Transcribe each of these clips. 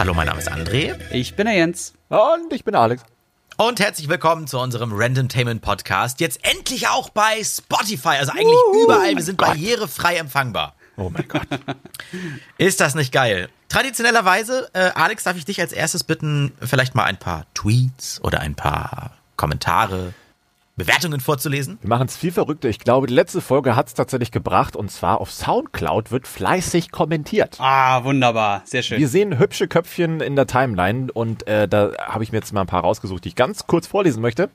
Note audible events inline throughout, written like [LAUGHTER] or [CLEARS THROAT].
Hallo, mein Name ist André. Ich bin der Jens. Und ich bin Alex. Und herzlich willkommen zu unserem Randomtainment Podcast. Jetzt endlich auch bei Spotify, also eigentlich uh, überall. Wir sind barrierefrei empfangbar. Oh mein Gott. [LAUGHS] Ist das nicht geil? Traditionellerweise, äh, Alex, darf ich dich als erstes bitten, vielleicht mal ein paar Tweets oder ein paar Kommentare Bewertungen vorzulesen? Wir machen es viel verrückter. Ich glaube, die letzte Folge hat es tatsächlich gebracht und zwar auf Soundcloud wird fleißig kommentiert. Ah, wunderbar. Sehr schön. Wir sehen hübsche Köpfchen in der Timeline und äh, da habe ich mir jetzt mal ein paar rausgesucht, die ich ganz kurz vorlesen möchte.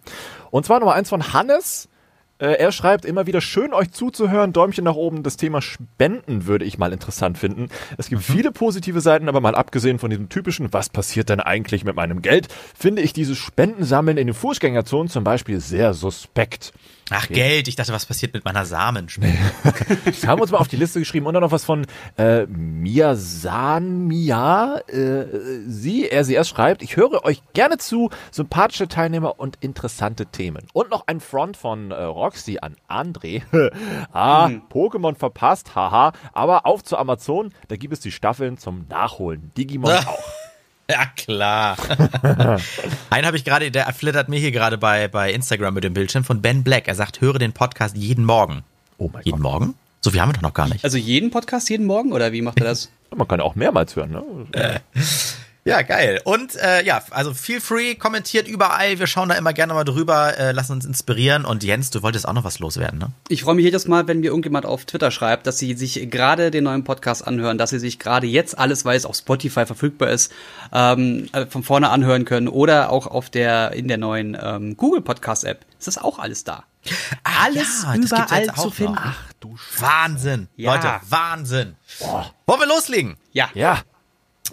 Und zwar Nummer eins von Hannes. Äh, er schreibt immer wieder schön, euch zuzuhören. Däumchen nach oben. Das Thema Spenden würde ich mal interessant finden. Es gibt mhm. viele positive Seiten, aber mal abgesehen von diesem typischen, was passiert denn eigentlich mit meinem Geld, finde ich dieses Spendensammeln in den Fußgängerzonen zum Beispiel sehr suspekt. Ach, okay. Geld. Ich dachte, was passiert mit meiner Samenspende? [LAUGHS] das haben wir uns mal auf die Liste geschrieben. Und dann noch was von äh, Miyasan Mia. Äh, sie, er, sie erst schreibt, ich höre euch gerne zu, sympathische Teilnehmer und interessante Themen. Und noch ein Front von äh, Roxy an André. [LAUGHS] ah, mhm. Pokémon verpasst, haha. Aber auf zu Amazon, da gibt es die Staffeln zum Nachholen. Digimon [LAUGHS] auch. Ja, klar. [LAUGHS] Einen habe ich gerade, der flittert mir hier gerade bei, bei Instagram mit dem Bildschirm von Ben Black. Er sagt, höre den Podcast jeden Morgen. Oh mein jeden Gott. Morgen? So viel haben wir doch noch gar nicht. Also jeden Podcast jeden Morgen oder wie macht er das? Man kann auch mehrmals hören, ne? Äh. Ja, geil. Und äh, ja, also feel free, kommentiert überall. Wir schauen da immer gerne mal drüber, äh, lassen uns inspirieren. Und Jens, du wolltest auch noch was loswerden, ne? Ich freue mich jedes Mal, wenn mir irgendjemand auf Twitter schreibt, dass sie sich gerade den neuen Podcast anhören, dass sie sich gerade jetzt alles, weil es auf Spotify verfügbar ist, ähm, äh, von vorne anhören können oder auch auf der in der neuen ähm, Google Podcast App. Ist das auch alles da? alles ja, überall zu finden. Noch. Ach du Wahnsinn, ja. Leute, Wahnsinn. Boah. Wollen wir loslegen? Ja. Ja.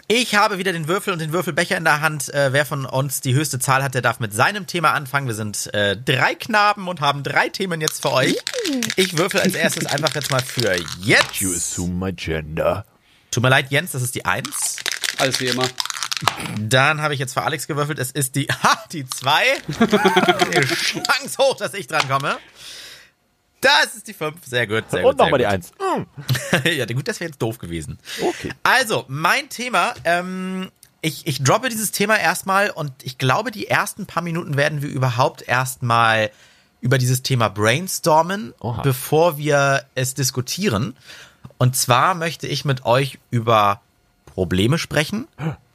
Ich habe wieder den Würfel und den Würfelbecher in der Hand. Äh, wer von uns die höchste Zahl hat, der darf mit seinem Thema anfangen. Wir sind äh, drei Knaben und haben drei Themen jetzt für euch. Ich würfel als erstes einfach jetzt mal für jetzt. You assume my gender. Tut mir leid, Jens, das ist die Eins. Alles wie immer. Dann habe ich jetzt für Alex gewürfelt. Es ist die, ha, [LAUGHS] die zwei. [LAUGHS] Chance hoch, dass ich dran komme. Das ist die 5. Sehr gut. Sehr Und nochmal die 1. [LAUGHS] ja, gut, das wäre jetzt doof gewesen. Okay. Also, mein Thema, ähm, ich, ich droppe dieses Thema erstmal und ich glaube, die ersten paar Minuten werden wir überhaupt erstmal über dieses Thema brainstormen, Oha. bevor wir es diskutieren. Und zwar möchte ich mit euch über Probleme sprechen,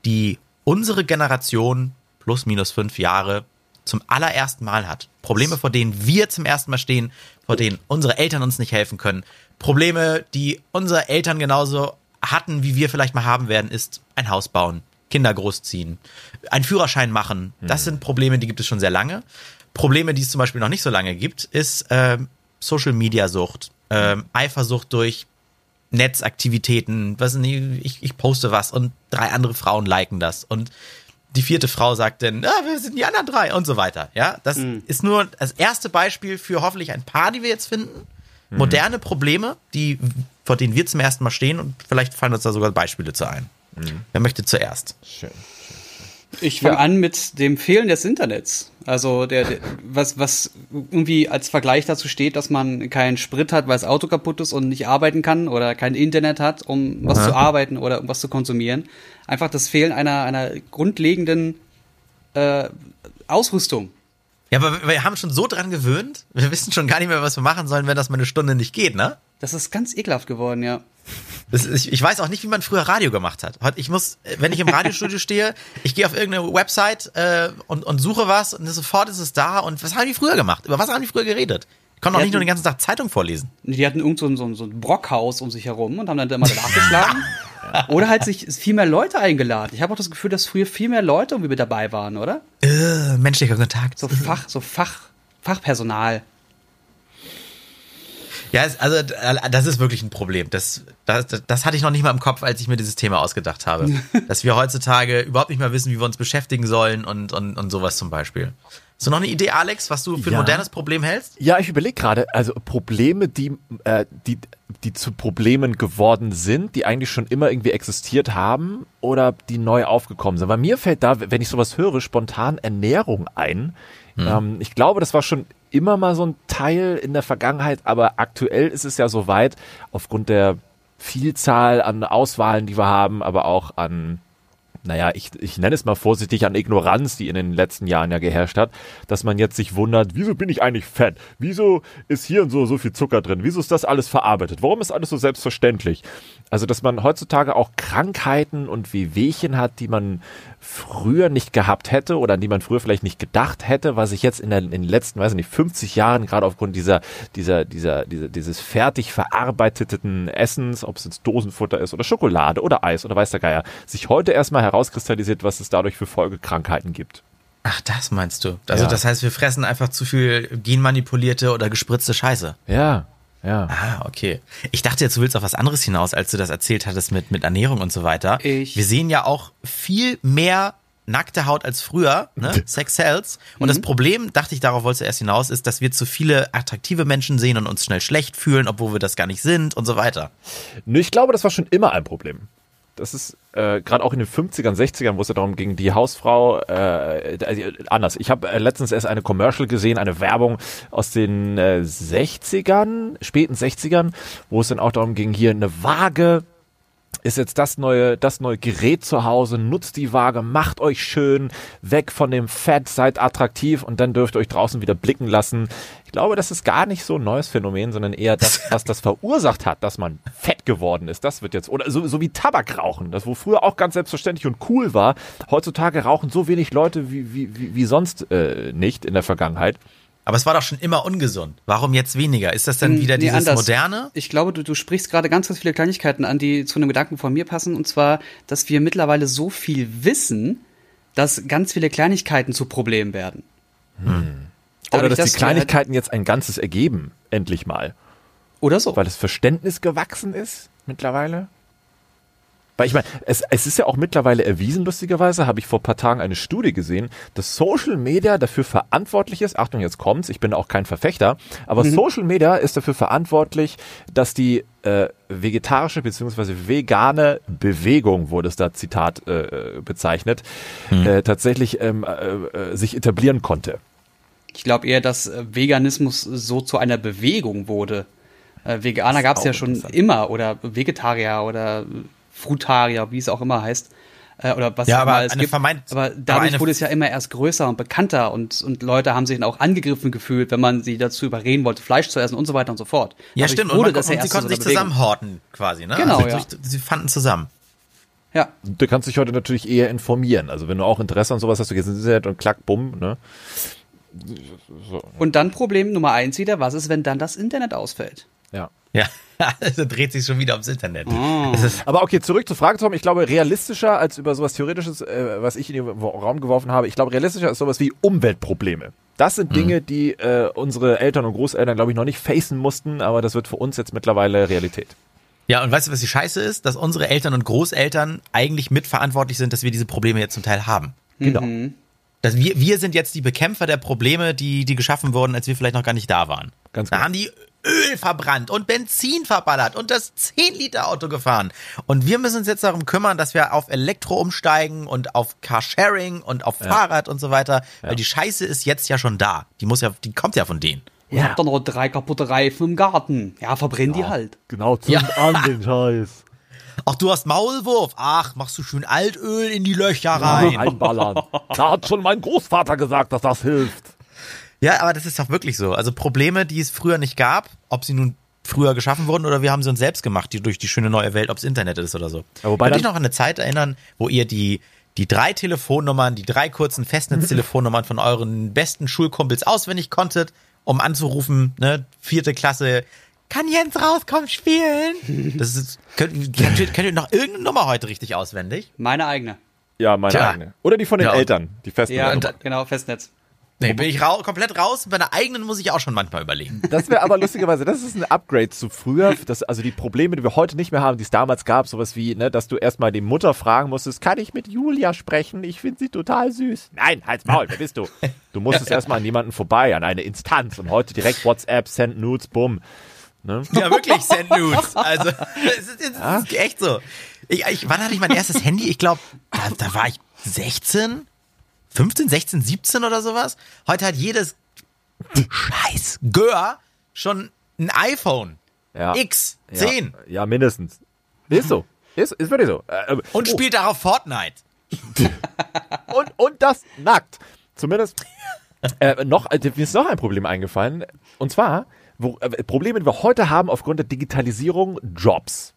die unsere Generation plus minus fünf Jahre zum allerersten Mal hat. Probleme, vor denen wir zum ersten Mal stehen, vor denen unsere Eltern uns nicht helfen können. Probleme, die unsere Eltern genauso hatten, wie wir vielleicht mal haben werden, ist ein Haus bauen, Kinder großziehen, einen Führerschein machen. Das sind Probleme, die gibt es schon sehr lange. Probleme, die es zum Beispiel noch nicht so lange gibt, ist äh, Social Media Sucht, äh, Eifersucht durch Netzaktivitäten, was ich, ich poste was und drei andere Frauen liken das und die vierte Frau sagt dann, ah, wir sind die anderen drei und so weiter. Ja, das mhm. ist nur das erste Beispiel für hoffentlich ein paar, die wir jetzt finden. Mhm. Moderne Probleme, die, vor denen wir zum ersten Mal stehen und vielleicht fallen uns da sogar Beispiele zu ein. Mhm. Wer möchte zuerst? Schön. Ich fange an mit dem Fehlen des Internets. Also der, der, was was irgendwie als Vergleich dazu steht, dass man keinen Sprit hat, weil das Auto kaputt ist und nicht arbeiten kann oder kein Internet hat, um was Aha. zu arbeiten oder um was zu konsumieren. Einfach das Fehlen einer einer grundlegenden äh, Ausrüstung. Ja, aber wir haben schon so dran gewöhnt. Wir wissen schon gar nicht mehr, was wir machen sollen, wenn das mal eine Stunde nicht geht, ne? Das ist ganz ekelhaft geworden, ja. Ist, ich, weiß auch nicht, wie man früher Radio gemacht hat. Ich muss, wenn ich im Radiostudio stehe, ich gehe auf irgendeine Website äh, und, und suche was und sofort ist es da. Und was haben die früher gemacht? Über was haben die früher geredet? Ich konnte auch nicht nur den ganzen Tag Zeitung vorlesen. Die hatten irgend so ein, so so ein Brockhaus um sich herum und haben dann immer nachgeschlagen. [LAUGHS] oder halt sich viel mehr Leute eingeladen. Ich habe auch das Gefühl, dass früher viel mehr Leute irgendwie mit dabei waren, oder? Äh, menschlicher Kontakt. So Fach, so Fach, Fachpersonal. Ja, also äh, das ist wirklich ein Problem. Das, das, das hatte ich noch nicht mal im Kopf, als ich mir dieses Thema ausgedacht habe. [LAUGHS] Dass wir heutzutage überhaupt nicht mehr wissen, wie wir uns beschäftigen sollen und, und, und sowas zum Beispiel. Hast du noch eine Idee, Alex, was du für ja. ein modernes Problem hältst? Ja, ich überlege gerade, also Probleme, die, äh, die, die zu Problemen geworden sind, die eigentlich schon immer irgendwie existiert haben oder die neu aufgekommen sind. Bei mir fällt da, wenn ich sowas höre, spontan Ernährung ein. Hm. Ähm, ich glaube, das war schon immer mal so ein Teil in der Vergangenheit, aber aktuell ist es ja so weit, aufgrund der Vielzahl an Auswahlen, die wir haben, aber auch an naja, ich, ich nenne es mal vorsichtig an Ignoranz, die in den letzten Jahren ja geherrscht hat, dass man jetzt sich wundert, wieso bin ich eigentlich fett? Wieso ist hier und so so viel Zucker drin? Wieso ist das alles verarbeitet? Warum ist alles so selbstverständlich? Also, dass man heutzutage auch Krankheiten und Wehwehchen hat, die man früher nicht gehabt hätte oder an die man früher vielleicht nicht gedacht hätte, was sich jetzt in, der, in den letzten, weiß nicht, 50 Jahren gerade aufgrund dieser, dieser, dieser, dieser, dieses fertig verarbeiteten Essens, ob es jetzt Dosenfutter ist oder Schokolade oder Eis oder weiß der Geier, sich heute erstmal herauskristallisiert, was es dadurch für Folgekrankheiten gibt. Ach, das meinst du? Also, ja. das heißt, wir fressen einfach zu viel genmanipulierte oder gespritzte Scheiße. Ja, ja. Ah, okay. Ich dachte jetzt, du willst auf was anderes hinaus, als du das erzählt hattest mit, mit Ernährung und so weiter. Ich. Wir sehen ja auch viel mehr nackte Haut als früher, ne? [LAUGHS] Sex sells. Und mhm. das Problem, dachte ich, darauf wolltest du erst hinaus, ist, dass wir zu viele attraktive Menschen sehen und uns schnell schlecht fühlen, obwohl wir das gar nicht sind und so weiter. Nö, ich glaube, das war schon immer ein Problem. Das ist äh, gerade auch in den 50ern, 60ern, wo es ja darum ging, die Hausfrau, äh, also anders. Ich habe äh, letztens erst eine Commercial gesehen, eine Werbung aus den äh, 60ern, späten 60ern, wo es dann auch darum ging, hier eine Waage ist jetzt das neue, das neue Gerät zu Hause, nutzt die Waage, macht euch schön, weg von dem Fett, seid attraktiv und dann dürft ihr euch draußen wieder blicken lassen. Ich glaube, das ist gar nicht so ein neues Phänomen, sondern eher das, [LAUGHS] was das verursacht hat, dass man fett geworden ist. Das wird jetzt, oder so, so wie Tabakrauchen, das wo früher auch ganz selbstverständlich und cool war. Heutzutage rauchen so wenig Leute wie, wie, wie, wie sonst äh, nicht in der Vergangenheit. Aber es war doch schon immer ungesund. Warum jetzt weniger? Ist das denn hm, wieder nee, dieses anders. Moderne? Ich glaube, du, du sprichst gerade ganz, ganz viele Kleinigkeiten an, die zu einem Gedanken von mir passen. Und zwar, dass wir mittlerweile so viel wissen, dass ganz viele Kleinigkeiten zu Problemen werden. Hm. Dadurch, Oder dass, dass die Kleinigkeiten halt jetzt ein Ganzes ergeben, endlich mal. Oder so. Weil das Verständnis gewachsen ist mittlerweile. Weil ich meine, es, es ist ja auch mittlerweile erwiesen, lustigerweise, habe ich vor paar Tagen eine Studie gesehen, dass Social Media dafür verantwortlich ist, Achtung, jetzt kommt's, ich bin auch kein Verfechter, aber mhm. Social Media ist dafür verantwortlich, dass die äh, vegetarische bzw. vegane Bewegung, wurde es da Zitat äh, bezeichnet, mhm. äh, tatsächlich ähm, äh, äh sich etablieren konnte. Ich glaube eher, dass äh, Veganismus so zu einer Bewegung wurde. Äh, Veganer gab es ja schon immer oder Vegetarier oder Frutarier, wie es auch immer heißt. Äh, oder was ja, aber es gibt. Vermeint, aber dadurch aber wurde es ja immer erst größer und bekannter und, und Leute haben sich dann auch angegriffen gefühlt, wenn man sie dazu überreden wollte, Fleisch zu essen und so weiter und so fort. Ja, Dadurch stimmt. Und, man, und sie konnten sich zusammenhorten quasi, ne? Genau, also, ja. Sie fanden zusammen. Ja. Du kannst dich heute natürlich eher informieren. Also wenn du auch Interesse an sowas hast, du gehst ins Internet und klack, bumm, ne? So. Und dann Problem Nummer eins wieder, was ist, wenn dann das Internet ausfällt? Ja. Ja, [LAUGHS] also dreht sich schon wieder ums Internet. Oh. Aber okay, zurück zur Frage, Tom. Ich glaube, realistischer als über sowas Theoretisches, äh, was ich in den Raum geworfen habe, ich glaube, realistischer ist sowas wie Umweltprobleme. Das sind Dinge, mhm. die äh, unsere Eltern und Großeltern, glaube ich, noch nicht facen mussten, aber das wird für uns jetzt mittlerweile Realität. Ja, und weißt du, was die Scheiße ist? Dass unsere Eltern und Großeltern eigentlich mitverantwortlich sind, dass wir diese Probleme jetzt zum Teil haben. Genau. Mhm. Dass wir, wir sind jetzt die Bekämpfer der Probleme, die, die geschaffen wurden, als wir vielleicht noch gar nicht da waren. Ganz genau. Da haben die Öl verbrannt und Benzin verballert und das 10-Liter-Auto gefahren. Und wir müssen uns jetzt darum kümmern, dass wir auf Elektro umsteigen und auf Carsharing und auf ja. Fahrrad und so weiter. Ja. Weil die Scheiße ist jetzt ja schon da. Die muss ja, die kommt ja von denen. Ja. Ich hab doch noch drei kaputte Reifen im Garten. Ja, verbrenn ja. die halt. Genau, zünd ja. an den Scheiß. [LAUGHS] Ach, du hast Maulwurf. Ach, machst du schön Altöl in die Löcher rein. Ja, reinballern. [LAUGHS] da hat schon mein Großvater gesagt, dass das hilft. Ja, aber das ist doch wirklich so. Also Probleme, die es früher nicht gab, ob sie nun früher geschaffen wurden oder wir haben sie uns selbst gemacht, die durch die schöne neue Welt, ob es Internet ist oder so. Ja, wobei Könnt ich noch an eine Zeit erinnern, wo ihr die die drei Telefonnummern, die drei kurzen Festnetztelefonnummern von euren besten Schulkumpels auswendig konntet, um anzurufen, ne, vierte Klasse, kann Jens rauskommen spielen? Das ist, könnt, könnt, ihr, könnt ihr noch irgendeine Nummer heute richtig auswendig? Meine eigene. Ja, meine Tja. eigene. Oder die von den ja. Eltern, die Festnetz. Ja, genau, Festnetz. Nee, bin ich rau komplett raus. Bei der eigenen muss ich auch schon manchmal überlegen. Das wäre aber lustigerweise, das ist ein Upgrade zu früher. Das, also die Probleme, die wir heute nicht mehr haben, die es damals gab, sowas wie, ne, dass du erstmal die Mutter fragen musstest, kann ich mit Julia sprechen? Ich finde sie total süß. Nein, halt's Maul, wer bist du? Du musstest [LAUGHS] erstmal an jemanden vorbei, an eine Instanz und heute direkt WhatsApp, Send Nudes, bumm. Ne? Ja, wirklich, Send Nudes. Also, [LAUGHS] es ist, es ist echt so. Ich, ich, wann hatte ich mein erstes Handy? Ich glaube, da, da war ich 16 15, 16, 17 oder sowas. Heute hat jedes scheiß Gör schon ein iPhone. Ja. X, 10. Ja, ja mindestens. Ist so. Ist, ist wirklich so. Äh, Und oh. spielt darauf Fortnite. [LAUGHS] und, und das nackt. Zumindest äh, noch, äh, mir ist noch ein Problem eingefallen. Und zwar, wo, äh, Probleme, die wir heute haben aufgrund der Digitalisierung, Jobs.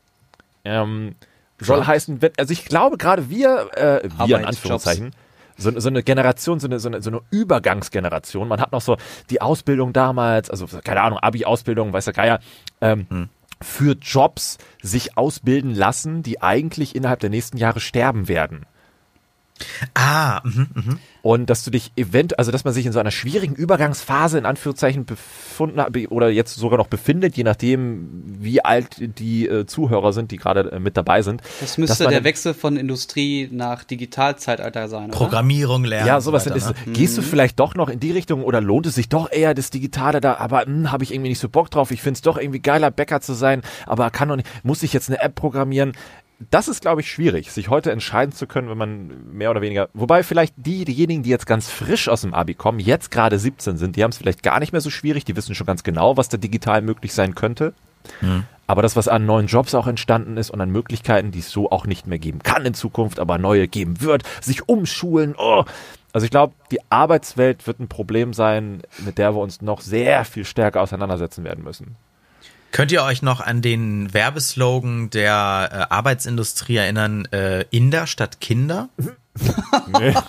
Ähm, soll Jobs. heißen, wenn, also ich glaube gerade wir, äh, wir in Anführungszeichen, so, so eine Generation, so eine, so, eine, so eine Übergangsgeneration. Man hat noch so die Ausbildung damals, also keine Ahnung, Abi-Ausbildung, weiß der Geier, ähm, hm. für Jobs sich ausbilden lassen, die eigentlich innerhalb der nächsten Jahre sterben werden. Ah, mh, mh. Und dass du dich event, also dass man sich in so einer schwierigen Übergangsphase in Anführungszeichen befunden hat oder jetzt sogar noch befindet, je nachdem, wie alt die äh, Zuhörer sind, die gerade äh, mit dabei sind. Das müsste der Wechsel von Industrie nach Digitalzeitalter sein. Oder? Programmierung lernen. Ja, sowas weiter, ist. Ne? Gehst du mhm. vielleicht doch noch in die Richtung oder lohnt es sich doch eher das Digitale da, aber hm, habe ich irgendwie nicht so Bock drauf. Ich finde es doch irgendwie geiler, Bäcker zu sein, aber kann doch nicht, muss ich jetzt eine App programmieren? Das ist, glaube ich, schwierig, sich heute entscheiden zu können, wenn man mehr oder weniger, wobei vielleicht die, diejenigen, die jetzt ganz frisch aus dem Abi kommen, jetzt gerade 17 sind, die haben es vielleicht gar nicht mehr so schwierig, die wissen schon ganz genau, was da digital möglich sein könnte. Mhm. Aber das, was an neuen Jobs auch entstanden ist und an Möglichkeiten, die es so auch nicht mehr geben kann in Zukunft, aber neue geben wird, sich umschulen, oh. Also ich glaube, die Arbeitswelt wird ein Problem sein, mit der wir uns noch sehr viel stärker auseinandersetzen werden müssen. Könnt ihr euch noch an den Werbeslogan der äh, Arbeitsindustrie erinnern? Äh, Inder statt Kinder? nee. [LAUGHS]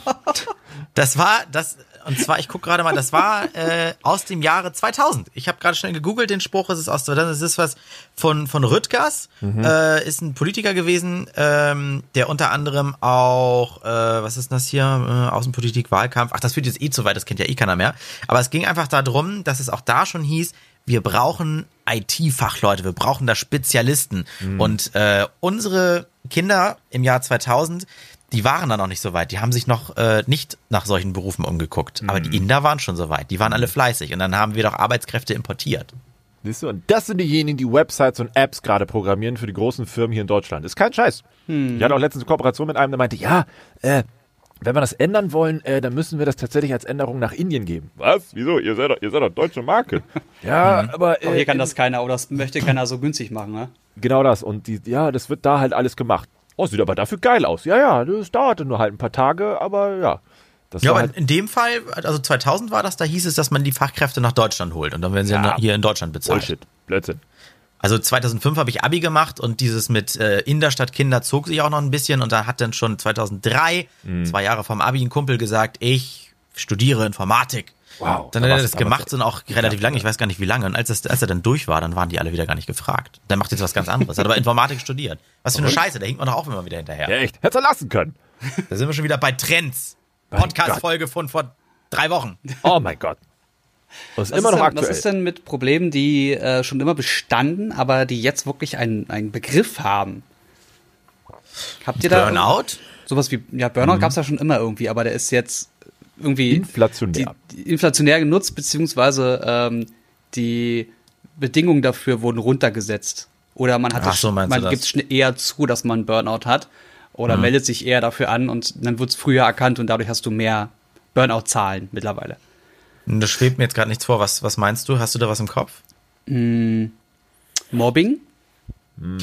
Das war, das, und zwar, ich gucke gerade mal, das war äh, aus dem Jahre 2000. Ich habe gerade schnell gegoogelt, den Spruch, es ist aus 2000, es ist was von, von Rüttgers, mhm. äh, ist ein Politiker gewesen, ähm, der unter anderem auch, äh, was ist das hier, äh, Außenpolitik, Wahlkampf, ach, das führt jetzt eh zu weit, das kennt ja eh keiner mehr. Aber es ging einfach darum, dass es auch da schon hieß, wir brauchen IT-Fachleute, wir brauchen da Spezialisten. Mhm. Und äh, unsere Kinder im Jahr 2000, die waren da noch nicht so weit. Die haben sich noch äh, nicht nach solchen Berufen umgeguckt. Mhm. Aber die mhm. Inder waren schon so weit. Die waren alle fleißig. Und dann haben wir doch Arbeitskräfte importiert. Siehst du, und das sind diejenigen, die Websites und Apps gerade programmieren für die großen Firmen hier in Deutschland. Ist kein Scheiß. Hm. Ich hatte auch letztens eine Kooperation mit einem, der meinte, ja, äh, wenn wir das ändern wollen, äh, dann müssen wir das tatsächlich als Änderung nach Indien geben. Was? Wieso? Ihr seid doch, ihr seid doch deutsche Marke. [LAUGHS] ja, mhm. aber. Äh, aber hier kann das keiner, oder das möchte keiner so günstig machen, ne? Genau das. Und die, ja, das wird da halt alles gemacht. Oh, sieht aber dafür geil aus. Ja, ja, das dauerte nur halt ein paar Tage, aber ja. Das ja, aber halt in dem Fall, also 2000 war das, da hieß es, dass man die Fachkräfte nach Deutschland holt und dann werden sie ja, hier in Deutschland bezahlt. Bullshit, Blödsinn. Also 2005 habe ich Abi gemacht und dieses mit äh, in der Stadt Kinder zog sich auch noch ein bisschen und da hat dann schon 2003, mhm. zwei Jahre vom Abi, ein Kumpel gesagt, ich studiere Informatik. Wow. Dann hat er das gemacht und auch relativ ja, lange, ich weiß gar nicht wie lange. Und als, das, als er dann durch war, dann waren die alle wieder gar nicht gefragt. Der macht jetzt was ganz anderes. Hat aber Informatik studiert. Was für eine Scheiße, da hinkt man doch auch immer wieder hinterher. Ja, echt. Hätte er lassen können. Da sind wir schon wieder bei Trends. Podcast-Folge von vor drei Wochen. Oh mein Gott. Das ist was immer ist noch denn, aktuell. Was ist denn mit Problemen, die äh, schon immer bestanden, aber die jetzt wirklich einen, einen Begriff haben? Habt ihr da Burnout? Sowas wie ja Burnout mhm. gab es ja schon immer irgendwie, aber der ist jetzt irgendwie inflationär, die, die inflationär genutzt beziehungsweise ähm, die Bedingungen dafür wurden runtergesetzt oder man hat so, man gibt es eher zu, dass man Burnout hat oder mhm. meldet sich eher dafür an und dann wird es früher erkannt und dadurch hast du mehr Burnout-Zahlen mittlerweile. Da schwebt mir jetzt gerade nichts vor. Was, was meinst du? Hast du da was im Kopf? Mm, Mobbing? Mm.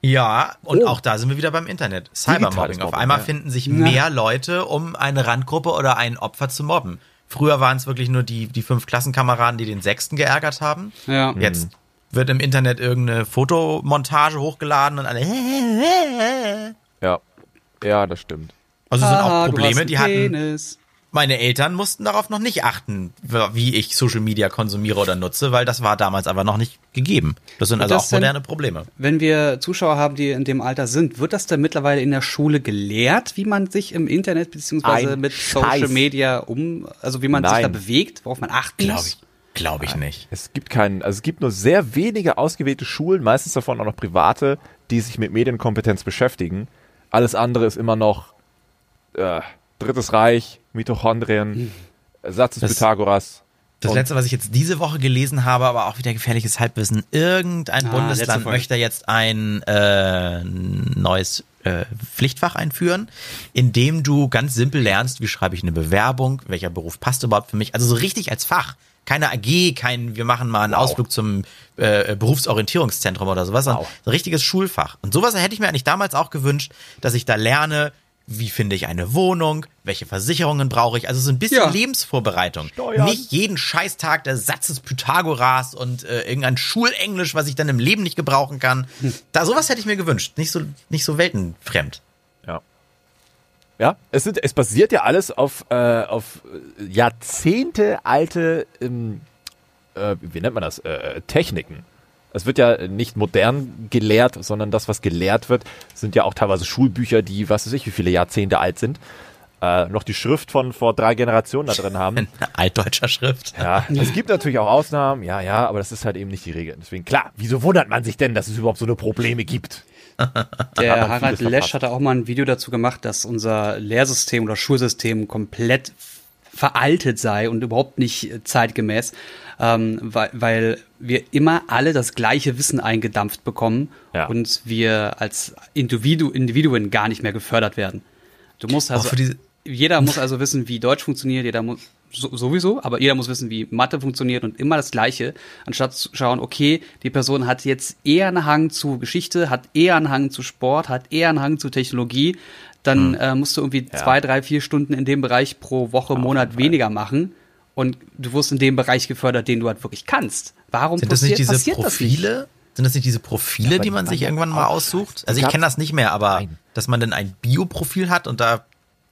Ja, und oh. auch da sind wir wieder beim Internet. Cybermobbing. Auf einmal ja. finden sich mehr Leute, um eine Randgruppe oder ein Opfer zu mobben. Früher waren es wirklich nur die, die fünf Klassenkameraden, die den Sechsten geärgert haben. Ja. Jetzt wird im Internet irgendeine Fotomontage hochgeladen und alle. Ja, ja, das stimmt. Also sind auch Probleme, die hatten meine Eltern mussten darauf noch nicht achten, wie ich Social Media konsumiere oder nutze, weil das war damals aber noch nicht gegeben. Das sind also das auch moderne denn, Probleme. Wenn wir Zuschauer haben, die in dem Alter sind, wird das denn mittlerweile in der Schule gelehrt, wie man sich im Internet beziehungsweise mit Scheiß. Social Media um, also wie man Nein. sich da bewegt, worauf man achten Glaub muss? Ich. Glaube ich nicht. Es gibt keinen, also es gibt nur sehr wenige ausgewählte Schulen, meistens davon auch noch private, die sich mit Medienkompetenz beschäftigen. Alles andere ist immer noch äh, Drittes Reich, Mitochondrien, Satz des das, Pythagoras. Das letzte, was ich jetzt diese Woche gelesen habe, aber auch wieder gefährliches Halbwissen. Irgendein ah, Bundesland möchte jetzt ein äh, neues äh, Pflichtfach einführen, in dem du ganz simpel lernst, wie schreibe ich eine Bewerbung, welcher Beruf passt überhaupt für mich. Also so richtig als Fach. Keine AG, kein, wir machen mal einen wow. Ausflug zum äh, Berufsorientierungszentrum oder sowas, wow. sondern ein richtiges Schulfach. Und sowas hätte ich mir eigentlich damals auch gewünscht, dass ich da lerne, wie finde ich eine Wohnung, welche Versicherungen brauche ich. Also so ein bisschen ja. Lebensvorbereitung. Steuern. Nicht jeden Scheißtag der Satz des Pythagoras und äh, irgendein Schulenglisch, was ich dann im Leben nicht gebrauchen kann. Hm. Da sowas hätte ich mir gewünscht. Nicht so, nicht so weltenfremd. Ja. Ja, es, sind, es basiert ja alles auf, äh, auf Jahrzehnte alte, ähm, äh, wie nennt man das, äh, Techniken. Es wird ja nicht modern gelehrt, sondern das, was gelehrt wird, sind ja auch teilweise Schulbücher, die, was weiß ich, wie viele Jahrzehnte alt sind. Äh, noch die Schrift von vor drei Generationen da drin haben. [LAUGHS] Altdeutscher Schrift. Ja, es gibt natürlich auch Ausnahmen, ja, ja, aber das ist halt eben nicht die Regel. Deswegen, klar, wieso wundert man sich denn, dass es überhaupt so eine Probleme gibt? Der [LAUGHS] Harald Lesch hatte auch mal ein Video dazu gemacht, dass unser Lehrsystem oder Schulsystem komplett veraltet sei und überhaupt nicht zeitgemäß ähm, weil, weil wir immer alle das gleiche Wissen eingedampft bekommen ja. und wir als Individu Individuen gar nicht mehr gefördert werden. Du musst also, jeder muss also wissen, wie Deutsch funktioniert, jeder muss so, sowieso, aber jeder muss wissen, wie Mathe funktioniert und immer das Gleiche, anstatt zu schauen, okay, die Person hat jetzt eher einen Hang zu Geschichte, hat eher einen Hang zu Sport, hat eher einen Hang zu Technologie, dann hm. äh, musst du irgendwie ja. zwei, drei, vier Stunden in dem Bereich pro Woche, Monat weniger machen und du wirst in dem Bereich gefördert, den du halt wirklich kannst. Warum Sind das nicht diese Profile? Nicht? Sind das nicht diese Profile, ja, die man sich irgendwann mal aussucht? Also ich kenne das nicht mehr, aber Nein. dass man dann ein Bioprofil hat und da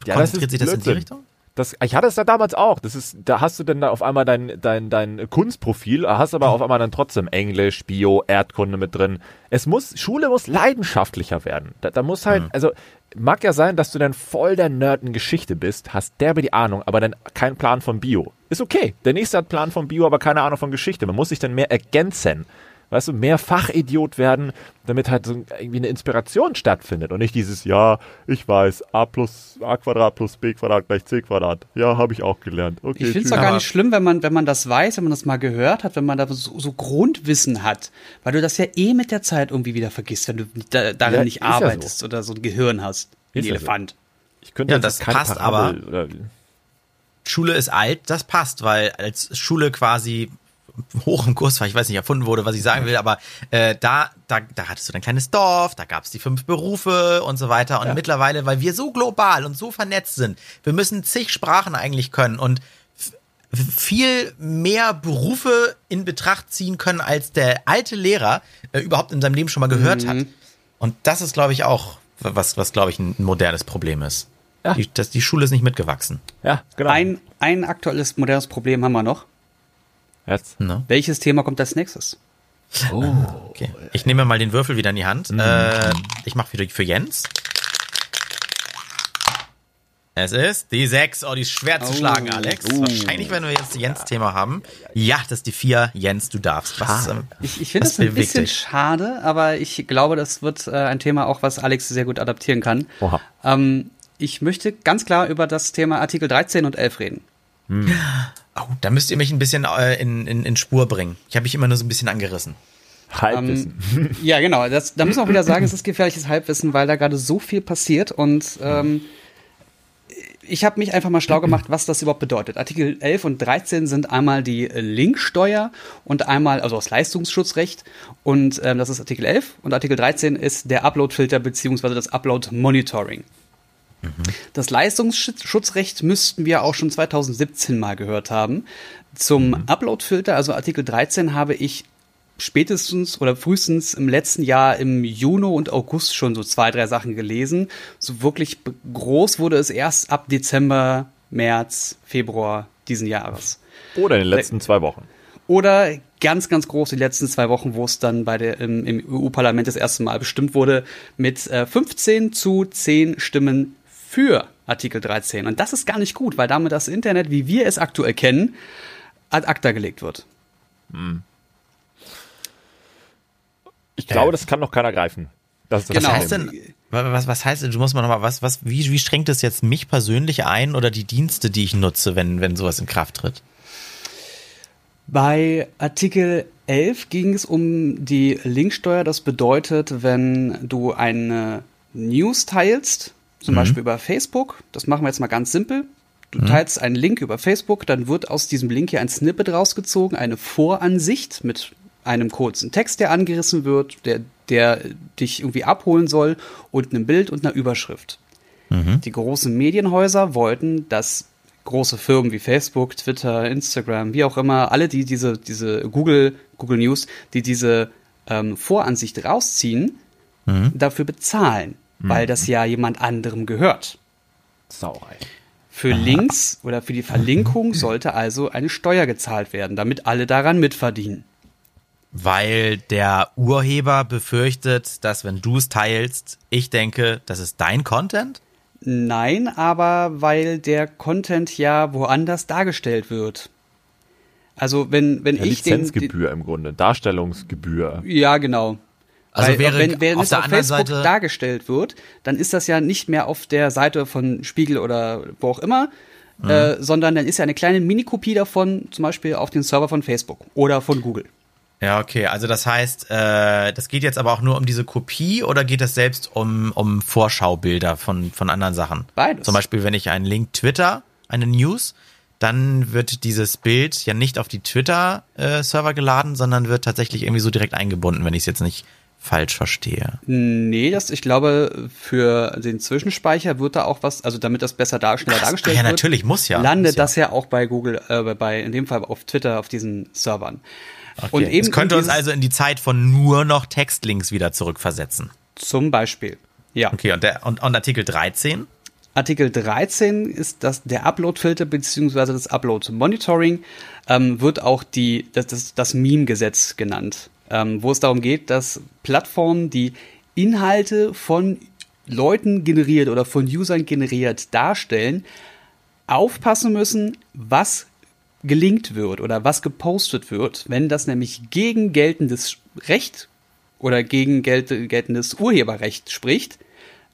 ja, konzentriert sich das in die Richtung? Das, ich hatte es da damals auch. Das ist, da hast du dann da auf einmal dein, dein, dein Kunstprofil, hast aber auf einmal dann trotzdem Englisch, Bio, Erdkunde mit drin. Es muss, Schule muss leidenschaftlicher werden. Da, da muss halt, mhm. also mag ja sein, dass du dann voll der Nerd in Geschichte bist, hast derbe die Ahnung, aber dann keinen Plan von Bio. Ist okay. Der nächste hat Plan von Bio, aber keine Ahnung von Geschichte. Man muss sich dann mehr ergänzen weißt du, mehr Fachidiot werden, damit halt so irgendwie eine Inspiration stattfindet und nicht dieses, ja, ich weiß, a plus a Quadrat plus b Quadrat gleich c Quadrat. Ja, habe ich auch gelernt. Okay, ich finde es doch gar nicht schlimm, wenn man, wenn man das weiß, wenn man das mal gehört hat, wenn man da so, so Grundwissen hat, weil du das ja eh mit der Zeit irgendwie wieder vergisst, wenn du da, darin ja, nicht arbeitest ja so. oder so ein Gehirn hast, wie ein Elefant. So. Ich könnte ja, das passt Parabel aber. Oder Schule ist alt, das passt, weil als Schule quasi hoch im Kurs war, ich weiß nicht, erfunden wurde, was ich sagen will, aber äh, da, da, da hattest du dein kleines Dorf, da gab es die fünf Berufe und so weiter. Und ja. mittlerweile, weil wir so global und so vernetzt sind, wir müssen zig Sprachen eigentlich können und viel mehr Berufe in Betracht ziehen können, als der alte Lehrer äh, überhaupt in seinem Leben schon mal gehört mhm. hat. Und das ist, glaube ich, auch was, was glaube ich, ein modernes Problem ist. Ja. Die, das, die Schule ist nicht mitgewachsen. Ja, genau. Ein, ein aktuelles modernes Problem haben wir noch. Jetzt. No. Welches Thema kommt als nächstes? Oh. Okay. Ich nehme mal den Würfel wieder in die Hand. Mhm. Äh, ich mache wieder für Jens. Es ist die 6. Oh, die ist schwer zu oh. schlagen, Alex. Uh. Wahrscheinlich, wenn wir jetzt die Jens-Thema haben. Ja, das ist die 4. Jens, du darfst. Was, ähm, ich ich finde es ein bisschen dich? schade, aber ich glaube, das wird äh, ein Thema auch, was Alex sehr gut adaptieren kann. Oha. Ähm, ich möchte ganz klar über das Thema Artikel 13 und 11 reden. Hm. Oh, da müsst ihr mich ein bisschen äh, in, in, in Spur bringen. Ich habe mich immer nur so ein bisschen angerissen. Halbwissen. Ähm, ja, genau. Das, da müssen wir auch wieder sagen, es ist gefährliches Halbwissen, weil da gerade so viel passiert und ähm, ich habe mich einfach mal schlau gemacht, was das überhaupt bedeutet. Artikel 11 und 13 sind einmal die Linksteuer und einmal, also das Leistungsschutzrecht. Und ähm, das ist Artikel 11 und Artikel 13 ist der Uploadfilter beziehungsweise das Upload-Monitoring. Das Leistungsschutzrecht müssten wir auch schon 2017 mal gehört haben. Zum mhm. Uploadfilter, also Artikel 13, habe ich spätestens oder frühestens im letzten Jahr im Juni und August schon so zwei, drei Sachen gelesen. So wirklich groß wurde es erst ab Dezember, März, Februar diesen Jahres. Oder in den letzten zwei Wochen. Oder ganz, ganz groß die letzten zwei Wochen, wo es dann bei der, im, im EU-Parlament das erste Mal bestimmt wurde, mit äh, 15 zu 10 Stimmen für Artikel 13. Und das ist gar nicht gut, weil damit das Internet, wie wir es aktuell kennen, ad acta gelegt wird. Hm. Ich glaube, das kann noch keiner greifen. Das ist das genau. Was heißt denn, was, was heißt, du musst mal nochmal, was, was, wie, wie schränkt es jetzt mich persönlich ein oder die Dienste, die ich nutze, wenn, wenn sowas in Kraft tritt? Bei Artikel 11 ging es um die Linksteuer. Das bedeutet, wenn du eine News teilst, zum mhm. Beispiel über Facebook. Das machen wir jetzt mal ganz simpel. Du mhm. teilst einen Link über Facebook, dann wird aus diesem Link hier ein Snippet rausgezogen, eine Voransicht mit einem kurzen Text, der angerissen wird, der, der dich irgendwie abholen soll und einem Bild und einer Überschrift. Mhm. Die großen Medienhäuser wollten, dass große Firmen wie Facebook, Twitter, Instagram, wie auch immer, alle, die diese, diese Google, Google News, die diese ähm, Voransicht rausziehen, mhm. dafür bezahlen. Weil das ja jemand anderem gehört. Sauerei. Für. Links oder für die Verlinkung [LAUGHS] sollte also eine Steuer gezahlt werden, damit alle daran mitverdienen. Weil der Urheber befürchtet, dass wenn du es teilst, ich denke, das ist dein Content? Nein, aber weil der Content ja woanders dargestellt wird. Also wenn, wenn ja, ich Lizenzgebühr den, im Grunde, Darstellungsgebühr. Ja, genau. Also Weil, wäre wenn, wenn auf es auf Facebook Seite dargestellt wird, dann ist das ja nicht mehr auf der Seite von Spiegel oder wo auch immer, mhm. äh, sondern dann ist ja eine kleine Mini-Kopie davon, zum Beispiel auf den Server von Facebook oder von Google. Ja, okay. Also das heißt, äh, das geht jetzt aber auch nur um diese Kopie oder geht es selbst um, um Vorschaubilder von, von anderen Sachen? Beides. Zum Beispiel, wenn ich einen Link Twitter, eine News, dann wird dieses Bild ja nicht auf die Twitter-Server äh, geladen, sondern wird tatsächlich irgendwie so direkt eingebunden, wenn ich es jetzt nicht falsch verstehe. Nee, das, ich glaube, für den Zwischenspeicher wird da auch was, also damit das besser dar schneller dargestellt ja, wird. Ja, natürlich, muss ja. Landet muss ja. das ja auch bei Google, äh, bei, in dem Fall auf Twitter, auf diesen Servern. Okay. Und eben. Es könnte uns also in die Zeit von nur noch Textlinks wieder zurückversetzen. Zum Beispiel. Ja. Okay, und, der, und, und Artikel 13? Artikel 13 ist das, der Upload-Filter beziehungsweise das Upload-Monitoring, ähm, wird auch die, das, das, das Meme-Gesetz genannt ähm, wo es darum geht, dass Plattformen, die Inhalte von Leuten generiert oder von Usern generiert darstellen, aufpassen müssen, was gelinkt wird oder was gepostet wird. Wenn das nämlich gegen geltendes Recht oder gegen gel geltendes Urheberrecht spricht,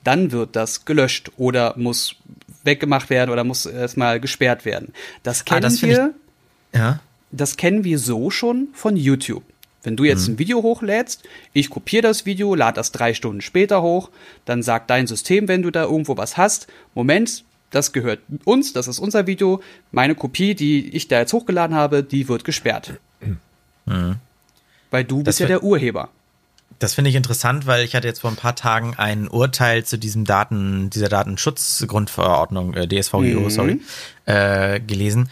dann wird das gelöscht oder muss weggemacht werden oder muss erstmal gesperrt werden. Das kennen ah, das wir. Ich, ja. Das kennen wir so schon von YouTube. Wenn du jetzt mhm. ein Video hochlädst, ich kopiere das Video, lade das drei Stunden später hoch, dann sagt dein System, wenn du da irgendwo was hast, Moment, das gehört uns, das ist unser Video, meine Kopie, die ich da jetzt hochgeladen habe, die wird gesperrt. [CLEARS THROAT] Mhm. Weil du das bist ja der Urheber. Das finde ich interessant, weil ich hatte jetzt vor ein paar Tagen ein Urteil zu diesem Daten, dieser Datenschutzgrundverordnung, äh, DSVGO, mhm. sorry, äh, gelesen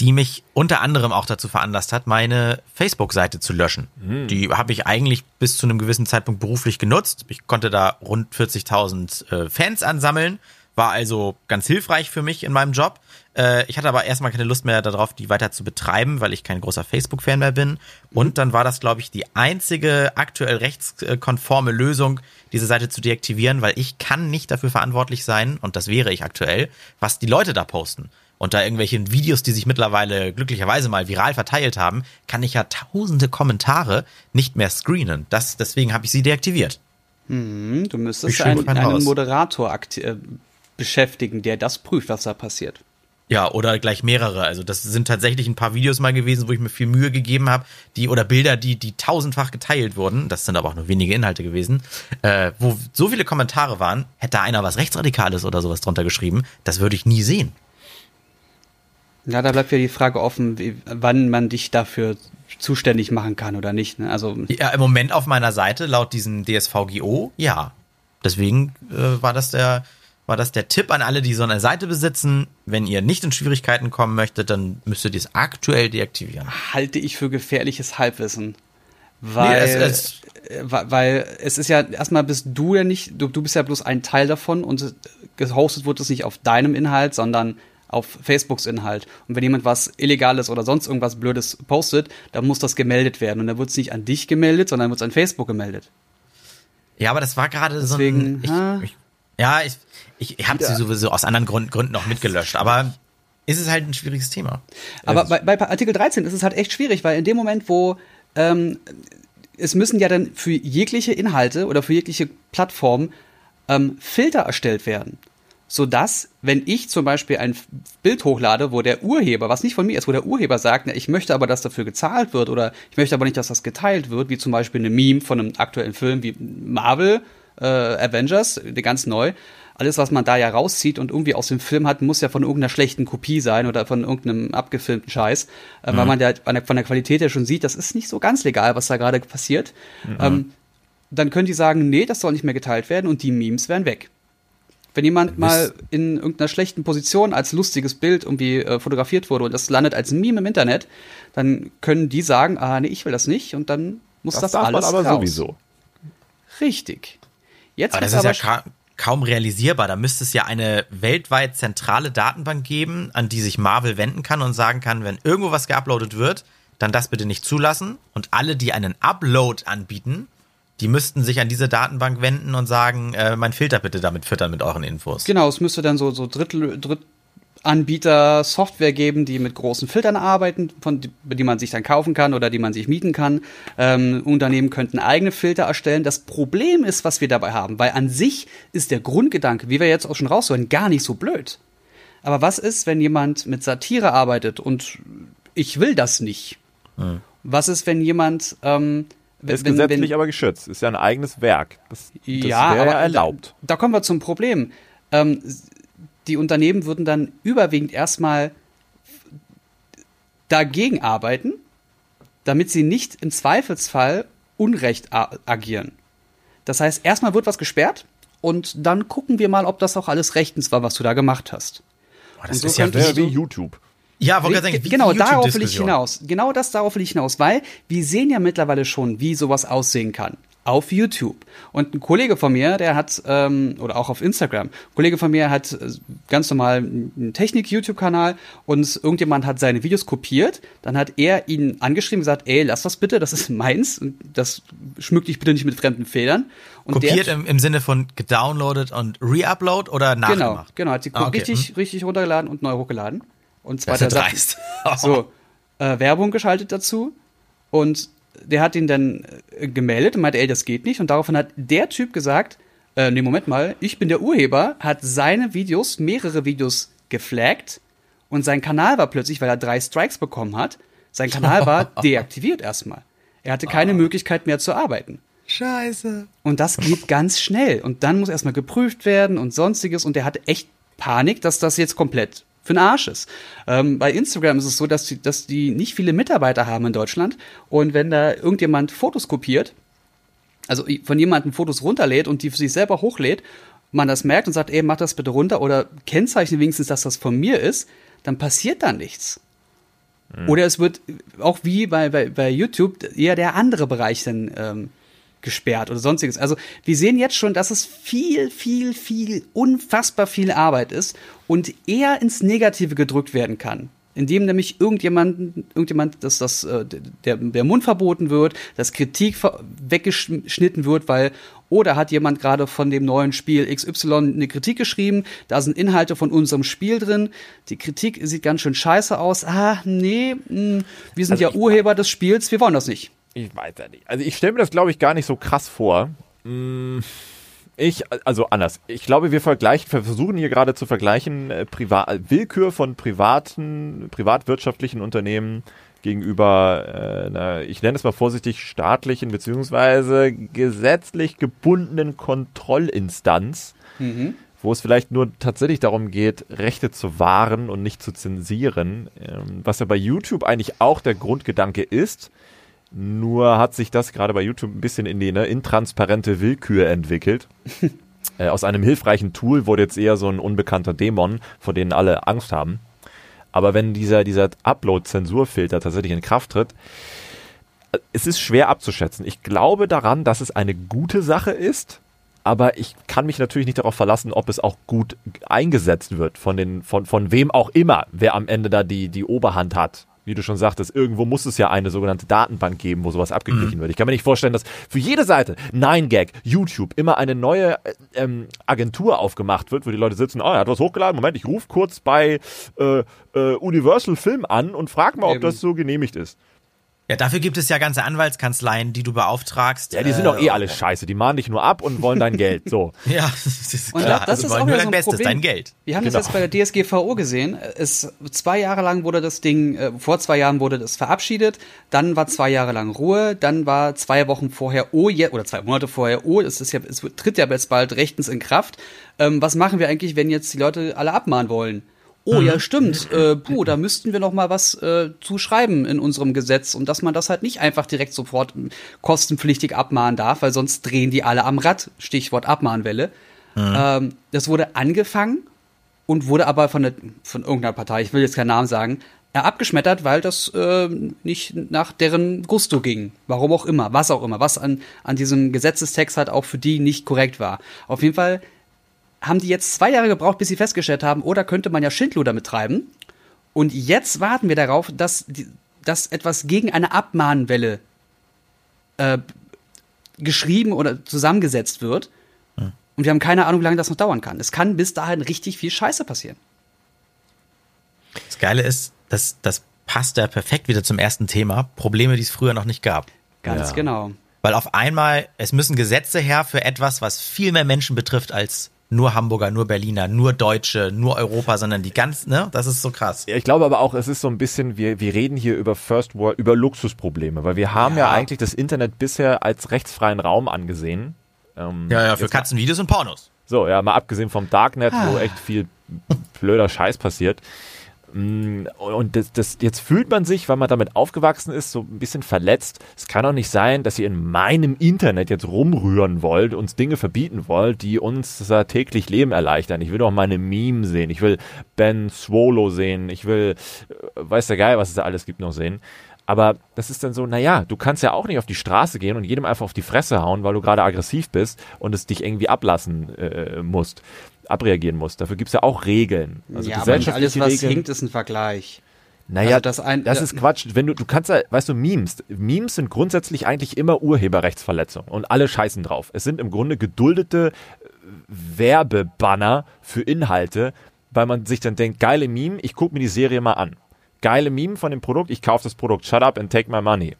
die mich unter anderem auch dazu veranlasst hat, meine Facebook-Seite zu löschen. Mhm. Die habe ich eigentlich bis zu einem gewissen Zeitpunkt beruflich genutzt. Ich konnte da rund 40.000 äh, Fans ansammeln, war also ganz hilfreich für mich in meinem Job. Äh, ich hatte aber erstmal keine Lust mehr darauf, die weiter zu betreiben, weil ich kein großer Facebook-Fan mehr bin. Und dann war das, glaube ich, die einzige aktuell rechtskonforme Lösung, diese Seite zu deaktivieren, weil ich kann nicht dafür verantwortlich sein, und das wäre ich aktuell, was die Leute da posten und da irgendwelche Videos, die sich mittlerweile glücklicherweise mal viral verteilt haben, kann ich ja tausende Kommentare nicht mehr screenen. Das, deswegen habe ich sie deaktiviert. Hm, du müsstest einen, einen Moderator äh, beschäftigen, der das prüft, was da passiert. Ja, oder gleich mehrere. Also das sind tatsächlich ein paar Videos mal gewesen, wo ich mir viel Mühe gegeben habe, die oder Bilder, die die tausendfach geteilt wurden. Das sind aber auch nur wenige Inhalte gewesen, äh, wo so viele Kommentare waren. Hätte da einer was rechtsradikales oder sowas drunter geschrieben, das würde ich nie sehen. Ja, da bleibt ja die Frage offen, wie, wann man dich dafür zuständig machen kann oder nicht. Ne? Also ja, im Moment auf meiner Seite laut diesem DSVGO, ja. Deswegen äh, war das der war das der Tipp an alle, die so eine Seite besitzen. Wenn ihr nicht in Schwierigkeiten kommen möchtet, dann müsstet ihr es aktuell deaktivieren. Halte ich für gefährliches Halbwissen. Weil, nee, es, es, äh, weil es ist ja, erstmal bist du ja nicht, du, du bist ja bloß ein Teil davon und gehostet wird es nicht auf deinem Inhalt, sondern auf Facebooks Inhalt. Und wenn jemand was Illegales oder sonst irgendwas Blödes postet, dann muss das gemeldet werden. Und dann wird es nicht an dich gemeldet, sondern wird es an Facebook gemeldet. Ja, aber das war gerade so ein. Ich, ich, ja, ich, ich, ich habe sie sowieso aus anderen Gründen, Gründen noch mitgelöscht. Aber ist es halt ein schwieriges Thema. Aber bei, bei Artikel 13 ist es halt echt schwierig, weil in dem Moment, wo ähm, es müssen ja dann für jegliche Inhalte oder für jegliche Plattform ähm, Filter erstellt werden sodass, wenn ich zum Beispiel ein Bild hochlade, wo der Urheber, was nicht von mir ist, wo der Urheber sagt, na, ich möchte aber, dass dafür gezahlt wird oder ich möchte aber nicht, dass das geteilt wird, wie zum Beispiel eine Meme von einem aktuellen Film wie Marvel, äh, Avengers, ganz neu. Alles, was man da ja rauszieht und irgendwie aus dem Film hat, muss ja von irgendeiner schlechten Kopie sein oder von irgendeinem abgefilmten Scheiß, äh, mhm. weil man ja von der Qualität ja schon sieht, das ist nicht so ganz legal, was da gerade passiert. Mhm. Ähm, dann können die sagen, nee, das soll nicht mehr geteilt werden und die Memes werden weg. Wenn jemand mal in irgendeiner schlechten Position als lustiges Bild irgendwie äh, fotografiert wurde und das landet als Meme im Internet, dann können die sagen, ah nee, ich will das nicht und dann muss das, das darf alles man aber raus. sowieso. Richtig. Jetzt aber das ist aber ja ka kaum realisierbar. Da müsste es ja eine weltweit zentrale Datenbank geben, an die sich Marvel wenden kann und sagen kann, wenn irgendwo was geuploadet wird, dann das bitte nicht zulassen. Und alle, die einen Upload anbieten, die müssten sich an diese Datenbank wenden und sagen, äh, mein Filter bitte damit füttern mit euren Infos. Genau, es müsste dann so, so Drittel, Drittanbieter Software geben, die mit großen Filtern arbeiten, von die, die man sich dann kaufen kann oder die man sich mieten kann. Ähm, Unternehmen könnten eigene Filter erstellen. Das Problem ist, was wir dabei haben, weil an sich ist der Grundgedanke, wie wir jetzt auch schon raushören, gar nicht so blöd. Aber was ist, wenn jemand mit Satire arbeitet und ich will das nicht? Hm. Was ist, wenn jemand ähm, wenn, ist gesetzlich wenn, aber geschützt. Ist ja ein eigenes Werk. Das, das ja, wäre ja erlaubt. Da, da, kommen wir zum Problem. Ähm, die Unternehmen würden dann überwiegend erstmal dagegen arbeiten, damit sie nicht im Zweifelsfall Unrecht agieren. Das heißt, erstmal wird was gesperrt und dann gucken wir mal, ob das auch alles rechtens war, was du da gemacht hast. Oh, das so ist ja wie YouTube. Ja, wollte sagen, wie genau, darauf will ich hinaus. Genau das darauf will ich hinaus, weil wir sehen ja mittlerweile schon, wie sowas aussehen kann. Auf YouTube. Und ein Kollege von mir, der hat, ähm, oder auch auf Instagram, ein Kollege von mir hat äh, ganz normal einen Technik-YouTube-Kanal und irgendjemand hat seine Videos kopiert. Dann hat er ihn angeschrieben und gesagt, ey, lass das bitte, das ist meins. Und das schmück dich bitte nicht mit fremden Federn. Und kopiert im, im Sinne von gedownloadet und reupload oder nachgemacht? Genau, genau, hat die ah, okay. richtig, hm. richtig runtergeladen und neu hochgeladen. Und zwar das ist dreist. [LAUGHS] so äh, Werbung geschaltet dazu und der hat ihn dann äh, gemeldet und meinte, ey, das geht nicht. Und daraufhin hat der Typ gesagt, äh, nee, Moment mal, ich bin der Urheber, hat seine Videos, mehrere Videos geflaggt und sein Kanal war plötzlich, weil er drei Strikes bekommen hat, sein Kanal war [LAUGHS] deaktiviert erstmal. Er hatte keine ah. Möglichkeit mehr zu arbeiten. Scheiße. Und das geht ganz schnell. Und dann muss erstmal geprüft werden und sonstiges. Und er hatte echt Panik, dass das jetzt komplett für den Arsch ist. Ähm, bei Instagram ist es so, dass die, dass die nicht viele Mitarbeiter haben in Deutschland und wenn da irgendjemand Fotos kopiert, also von jemandem Fotos runterlädt und die für sich selber hochlädt, man das merkt und sagt, ey, mach das bitte runter oder kennzeichne wenigstens, dass das von mir ist, dann passiert da nichts. Mhm. Oder es wird auch wie bei, bei, bei YouTube eher der andere Bereich dann ähm, gesperrt oder sonstiges. Also wir sehen jetzt schon, dass es viel, viel, viel, unfassbar viel Arbeit ist und eher ins Negative gedrückt werden kann. Indem nämlich irgendjemand, irgendjemand, dass das, äh, der, der Mund verboten wird, dass Kritik weggeschnitten wird, weil, oder hat jemand gerade von dem neuen Spiel XY eine Kritik geschrieben, da sind Inhalte von unserem Spiel drin, die Kritik sieht ganz schön scheiße aus, ah, nee, mh, hm, wir sind also ja Urheber des Spiels, wir wollen das nicht. Ich weiß ja nicht. Also ich stelle mir das, glaube ich, gar nicht so krass vor. Mm, ich, also anders. Ich glaube, wir vergleichen, wir versuchen hier gerade zu vergleichen, äh, Privat, Willkür von privaten, privatwirtschaftlichen Unternehmen gegenüber, äh, na, ich nenne es mal vorsichtig, staatlichen beziehungsweise gesetzlich gebundenen Kontrollinstanz, mhm. wo es vielleicht nur tatsächlich darum geht, Rechte zu wahren und nicht zu zensieren, ähm, was ja bei YouTube eigentlich auch der Grundgedanke ist. Nur hat sich das gerade bei YouTube ein bisschen in die ne, intransparente Willkür entwickelt. [LAUGHS] äh, aus einem hilfreichen Tool wurde jetzt eher so ein unbekannter Dämon, vor denen alle Angst haben. Aber wenn dieser, dieser Upload-Zensurfilter tatsächlich in Kraft tritt, äh, es ist schwer abzuschätzen. Ich glaube daran, dass es eine gute Sache ist, aber ich kann mich natürlich nicht darauf verlassen, ob es auch gut eingesetzt wird von den, von, von wem auch immer, wer am Ende da die, die Oberhand hat wie du schon sagtest, irgendwo muss es ja eine sogenannte Datenbank geben, wo sowas abgeglichen mhm. wird. Ich kann mir nicht vorstellen, dass für jede Seite, 9gag, YouTube, immer eine neue äh, ähm, Agentur aufgemacht wird, wo die Leute sitzen, oh, er hat was hochgeladen, Moment, ich rufe kurz bei äh, äh, Universal Film an und frag mal, ob das so genehmigt ist. Ja, dafür gibt es ja ganze Anwaltskanzleien, die du beauftragst. Ja, die sind doch eh äh, alle scheiße. Die mahnen dich nur ab und wollen dein Geld. So. [LAUGHS] ja, das ist klar. Und das also ist auch nur dein so Bestes, Problem. dein Geld. Wir haben genau. das jetzt bei der DSGVO gesehen. Es, zwei Jahre lang wurde das Ding, äh, vor zwei Jahren wurde das verabschiedet. Dann war zwei Jahre lang Ruhe. Dann war zwei Wochen vorher, oh, je, oder zwei Monate vorher, oh, es ist ja, es tritt ja jetzt bald rechtens in Kraft. Ähm, was machen wir eigentlich, wenn jetzt die Leute alle abmahnen wollen? Oh ja, mhm. stimmt, [LAUGHS] äh, puh, da müssten wir noch mal was äh, zu schreiben in unserem Gesetz und dass man das halt nicht einfach direkt sofort kostenpflichtig abmahnen darf, weil sonst drehen die alle am Rad, Stichwort Abmahnwelle. Mhm. Ähm, das wurde angefangen und wurde aber von, der, von irgendeiner Partei, ich will jetzt keinen Namen sagen, äh, abgeschmettert, weil das äh, nicht nach deren Gusto ging. Warum auch immer, was auch immer, was an, an diesem Gesetzestext halt auch für die nicht korrekt war. Auf jeden Fall haben die jetzt zwei Jahre gebraucht, bis sie festgestellt haben, oder könnte man ja Schindluder betreiben. Und jetzt warten wir darauf, dass, die, dass etwas gegen eine Abmahnwelle äh, geschrieben oder zusammengesetzt wird. Hm. Und wir haben keine Ahnung, wie lange das noch dauern kann. Es kann bis dahin richtig viel Scheiße passieren. Das Geile ist, das, das passt ja perfekt wieder zum ersten Thema. Probleme, die es früher noch nicht gab. Ganz ja. genau. Weil auf einmal, es müssen Gesetze her für etwas, was viel mehr Menschen betrifft als nur Hamburger, nur Berliner, nur Deutsche, nur Europa, sondern die ganz, ne? Das ist so krass. Ja, ich glaube aber auch, es ist so ein bisschen, wir, wir reden hier über First World, über Luxusprobleme, weil wir haben ja, ja eigentlich das Internet bisher als rechtsfreien Raum angesehen. Ähm, ja, ja, für Katzenvideos und Pornos. So, ja, mal abgesehen vom Darknet, ah. wo echt viel blöder Scheiß passiert. Mm, und das, das, jetzt fühlt man sich, weil man damit aufgewachsen ist, so ein bisschen verletzt. Es kann doch nicht sein, dass ihr in meinem Internet jetzt rumrühren wollt, uns Dinge verbieten wollt, die uns das täglich Leben erleichtern. Ich will doch meine Meme sehen. Ich will Ben Swallow sehen. Ich will, äh, weiß der Geil, was es da alles gibt, noch sehen. Aber das ist dann so, naja, du kannst ja auch nicht auf die Straße gehen und jedem einfach auf die Fresse hauen, weil du gerade aggressiv bist und es dich irgendwie ablassen äh, musst abreagieren muss. Dafür gibt es ja auch Regeln. Also ja, aber nicht alles, was Regeln. hinkt, ist ein Vergleich. Naja, also das, ein, das ist Quatsch. Wenn du, du kannst ja, weißt du, Memes. Memes sind grundsätzlich eigentlich immer Urheberrechtsverletzungen und alle scheißen drauf. Es sind im Grunde geduldete äh, Werbebanner für Inhalte, weil man sich dann denkt, geile Meme, ich gucke mir die Serie mal an. Geile Meme von dem Produkt, ich kaufe das Produkt, shut up and take my money.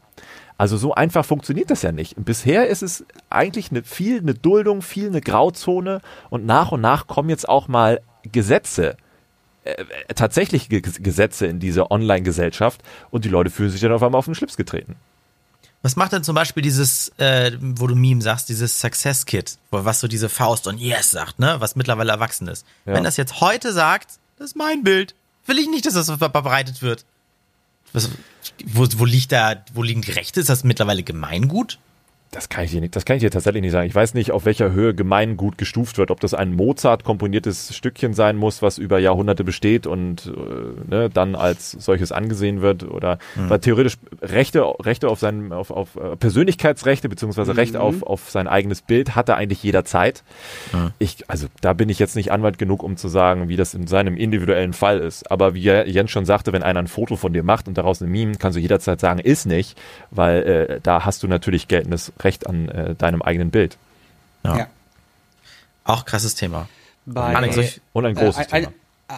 Also so einfach funktioniert das ja nicht. Bisher ist es eigentlich eine, viel eine Duldung, viel eine Grauzone und nach und nach kommen jetzt auch mal Gesetze, äh, äh tatsächliche Gesetze in diese Online-Gesellschaft und die Leute fühlen sich dann auf einmal auf den Schlips getreten. Was macht denn zum Beispiel dieses, äh, wo du Meme sagst, dieses Success Kit, was so diese Faust und Yes sagt, ne, was mittlerweile erwachsen ist. Ja. Wenn das jetzt heute sagt, das ist mein Bild, will ich nicht, dass das verbreitet wird. Was, wo, wo liegt da, wo liegen die Rechte? Ist das mittlerweile Gemeingut? Das kann ich dir nicht, das kann ich dir tatsächlich nicht sagen. Ich weiß nicht, auf welcher Höhe Gemeingut gestuft wird, ob das ein Mozart komponiertes Stückchen sein muss, was über Jahrhunderte besteht und äh, ne, dann als solches angesehen wird oder mhm. weil theoretisch Rechte, Rechte auf sein, auf, auf äh, Persönlichkeitsrechte beziehungsweise mhm. Recht auf, auf sein eigenes Bild hat er eigentlich jederzeit. Mhm. Ich, also da bin ich jetzt nicht Anwalt genug, um zu sagen, wie das in seinem individuellen Fall ist. Aber wie Jens schon sagte, wenn einer ein Foto von dir macht und daraus ein Meme, kannst du jederzeit sagen, ist nicht, weil äh, da hast du natürlich geltendes Recht an äh, deinem eigenen Bild. Ja. ja. Auch krasses Thema. Bei, Alex, und ein großes äh, Thema.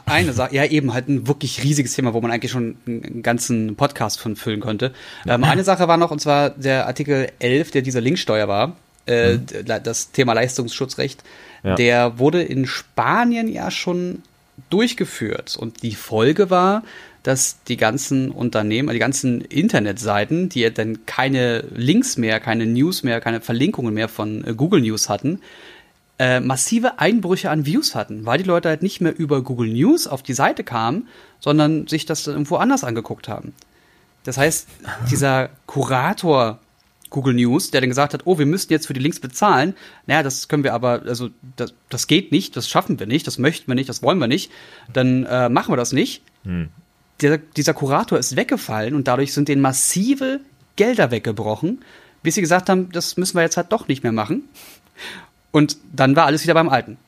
Eine Sache, ja eben, halt ein wirklich riesiges Thema, wo man eigentlich schon einen ganzen Podcast von füllen könnte. Ähm, eine Sache war noch, und zwar der Artikel 11, der dieser Linksteuer war, äh, mhm. das Thema Leistungsschutzrecht, ja. der wurde in Spanien ja schon durchgeführt. Und die Folge war, dass die ganzen Unternehmen, die ganzen Internetseiten, die ja dann keine Links mehr, keine News mehr, keine Verlinkungen mehr von äh, Google News hatten, äh, massive Einbrüche an Views hatten, weil die Leute halt nicht mehr über Google News auf die Seite kamen, sondern sich das irgendwo anders angeguckt haben. Das heißt, [LAUGHS] dieser Kurator Google News, der dann gesagt hat, oh, wir müssten jetzt für die Links bezahlen. Naja, das können wir aber, also das, das geht nicht, das schaffen wir nicht, das möchten wir nicht, das wollen wir nicht. Dann äh, machen wir das nicht. Hm der, dieser Kurator ist weggefallen und dadurch sind denen massive Gelder weggebrochen, bis sie gesagt haben, das müssen wir jetzt halt doch nicht mehr machen. Und dann war alles wieder beim Alten.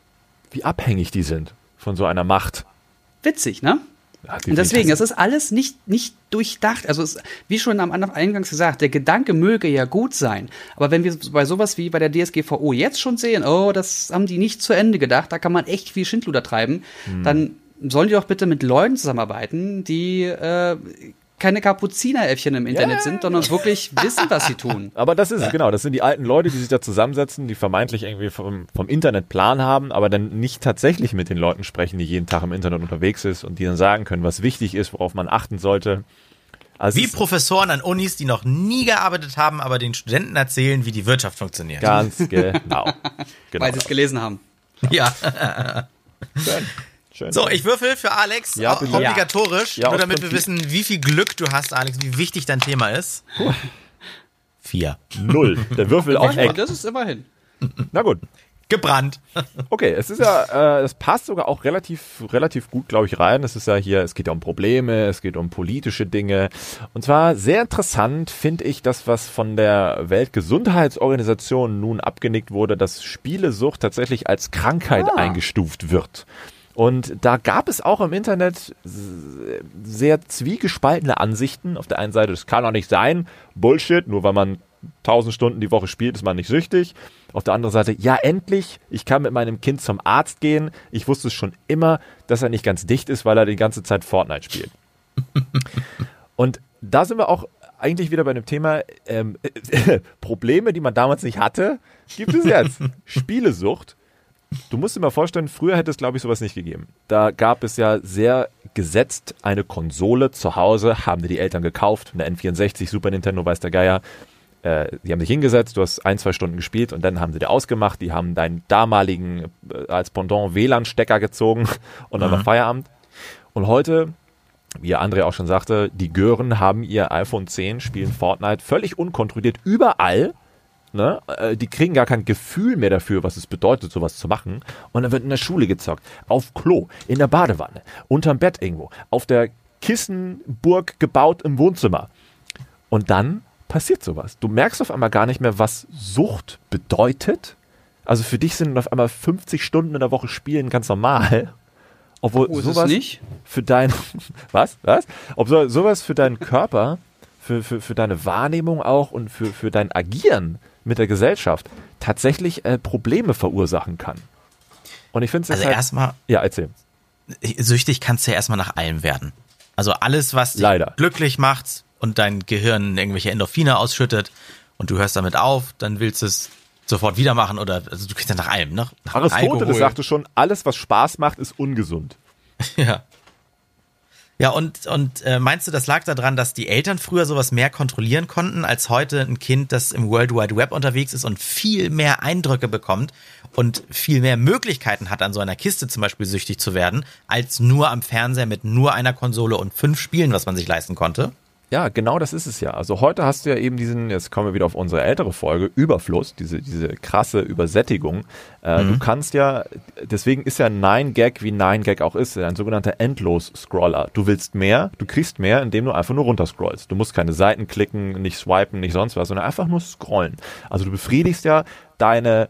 Wie abhängig die sind von so einer Macht. Witzig, ne? Ja, und deswegen, es ist alles nicht, nicht durchdacht. Also, es, wie schon am Eingangs gesagt, der Gedanke möge ja gut sein. Aber wenn wir bei sowas wie bei der DSGVO jetzt schon sehen, oh, das haben die nicht zu Ende gedacht, da kann man echt viel Schindluder treiben, hm. dann sollen die doch bitte mit Leuten zusammenarbeiten, die äh, keine Kapuzineräffchen im Internet yeah. sind, sondern wirklich [LAUGHS] wissen, was sie tun. Aber das ist es, genau. Das sind die alten Leute, die sich da zusammensetzen, die vermeintlich irgendwie vom, vom Internet Plan haben, aber dann nicht tatsächlich mit den Leuten sprechen, die jeden Tag im Internet unterwegs ist und die dann sagen können, was wichtig ist, worauf man achten sollte. Also wie Professoren an Unis, die noch nie gearbeitet haben, aber den Studenten erzählen, wie die Wirtschaft funktioniert. Ganz genau. [LAUGHS] genau Weil sie es gelesen haben. Ja. Schön. Schön. So, ich würfel für Alex ja, obligatorisch, ja. nur damit wir wissen, wie viel Glück du hast, Alex, wie wichtig dein Thema ist. Vier. Null. Der Würfel auf Eck. Das ist immerhin. Na gut. gebrannt. Okay, es ist ja, äh, es passt sogar auch relativ, relativ gut, glaube ich, rein. Es ist ja hier, es geht ja um Probleme, es geht um politische Dinge. Und zwar sehr interessant finde ich das, was von der Weltgesundheitsorganisation nun abgenickt wurde, dass Spielesucht tatsächlich als Krankheit ah. eingestuft wird. Und da gab es auch im Internet sehr zwiegespaltene Ansichten. Auf der einen Seite, das kann doch nicht sein, Bullshit, nur weil man 1000 Stunden die Woche spielt, ist man nicht süchtig. Auf der anderen Seite, ja, endlich, ich kann mit meinem Kind zum Arzt gehen. Ich wusste schon immer, dass er nicht ganz dicht ist, weil er die ganze Zeit Fortnite spielt. [LAUGHS] Und da sind wir auch eigentlich wieder bei dem Thema ähm, [LAUGHS] Probleme, die man damals nicht hatte, gibt es jetzt. [LAUGHS] Spielesucht. Du musst dir mal vorstellen, früher hätte es, glaube ich, sowas nicht gegeben. Da gab es ja sehr gesetzt eine Konsole zu Hause, haben dir die Eltern gekauft, eine N64, Super Nintendo, weiß der Geier äh, die haben sich hingesetzt, du hast ein, zwei Stunden gespielt und dann haben sie dir ausgemacht, die haben deinen damaligen äh, als Pendant WLAN-Stecker gezogen [LAUGHS] und dann mhm. war Feierabend. Und heute, wie André auch schon sagte, die Gören haben ihr iPhone 10, spielen Fortnite völlig unkontrolliert überall. Ne? Äh, die kriegen gar kein Gefühl mehr dafür, was es bedeutet, sowas zu machen. Und dann wird in der Schule gezockt, auf Klo, in der Badewanne, unterm Bett irgendwo, auf der Kissenburg gebaut im Wohnzimmer. Und dann passiert sowas. Du merkst auf einmal gar nicht mehr, was Sucht bedeutet. Also für dich sind auf einmal 50 Stunden in der Woche Spielen ganz normal. Obwohl oh, sowas nicht? für dein [LAUGHS] was was? Ob so, sowas für deinen Körper, für, für, für deine Wahrnehmung auch und für, für dein Agieren mit der Gesellschaft tatsächlich äh, Probleme verursachen kann. Und ich finde es also halt, erstmal ja erzähl süchtig kannst du ja erstmal nach allem werden. Also alles, was dich Leider. glücklich macht, und dein Gehirn irgendwelche Endorphine ausschüttet und du hörst damit auf, dann willst du es sofort wieder machen oder also du kriegst ja nach allem, ne? Nach Aristoteles sagte schon, alles was Spaß macht, ist ungesund. [LAUGHS] ja. Ja, und, und äh, meinst du, das lag daran, dass die Eltern früher sowas mehr kontrollieren konnten, als heute ein Kind, das im World Wide Web unterwegs ist und viel mehr Eindrücke bekommt und viel mehr Möglichkeiten hat, an so einer Kiste zum Beispiel süchtig zu werden, als nur am Fernseher mit nur einer Konsole und fünf Spielen, was man sich leisten konnte? Ja, genau das ist es ja. Also heute hast du ja eben diesen, jetzt kommen wir wieder auf unsere ältere Folge, Überfluss, diese, diese krasse Übersättigung. Äh, mhm. Du kannst ja, deswegen ist ja Nine gag wie Nine gag auch ist, ein sogenannter Endlos-Scroller. Du willst mehr, du kriegst mehr, indem du einfach nur runterscrollst. Du musst keine Seiten klicken, nicht swipen, nicht sonst was, sondern einfach nur scrollen. Also du befriedigst ja deine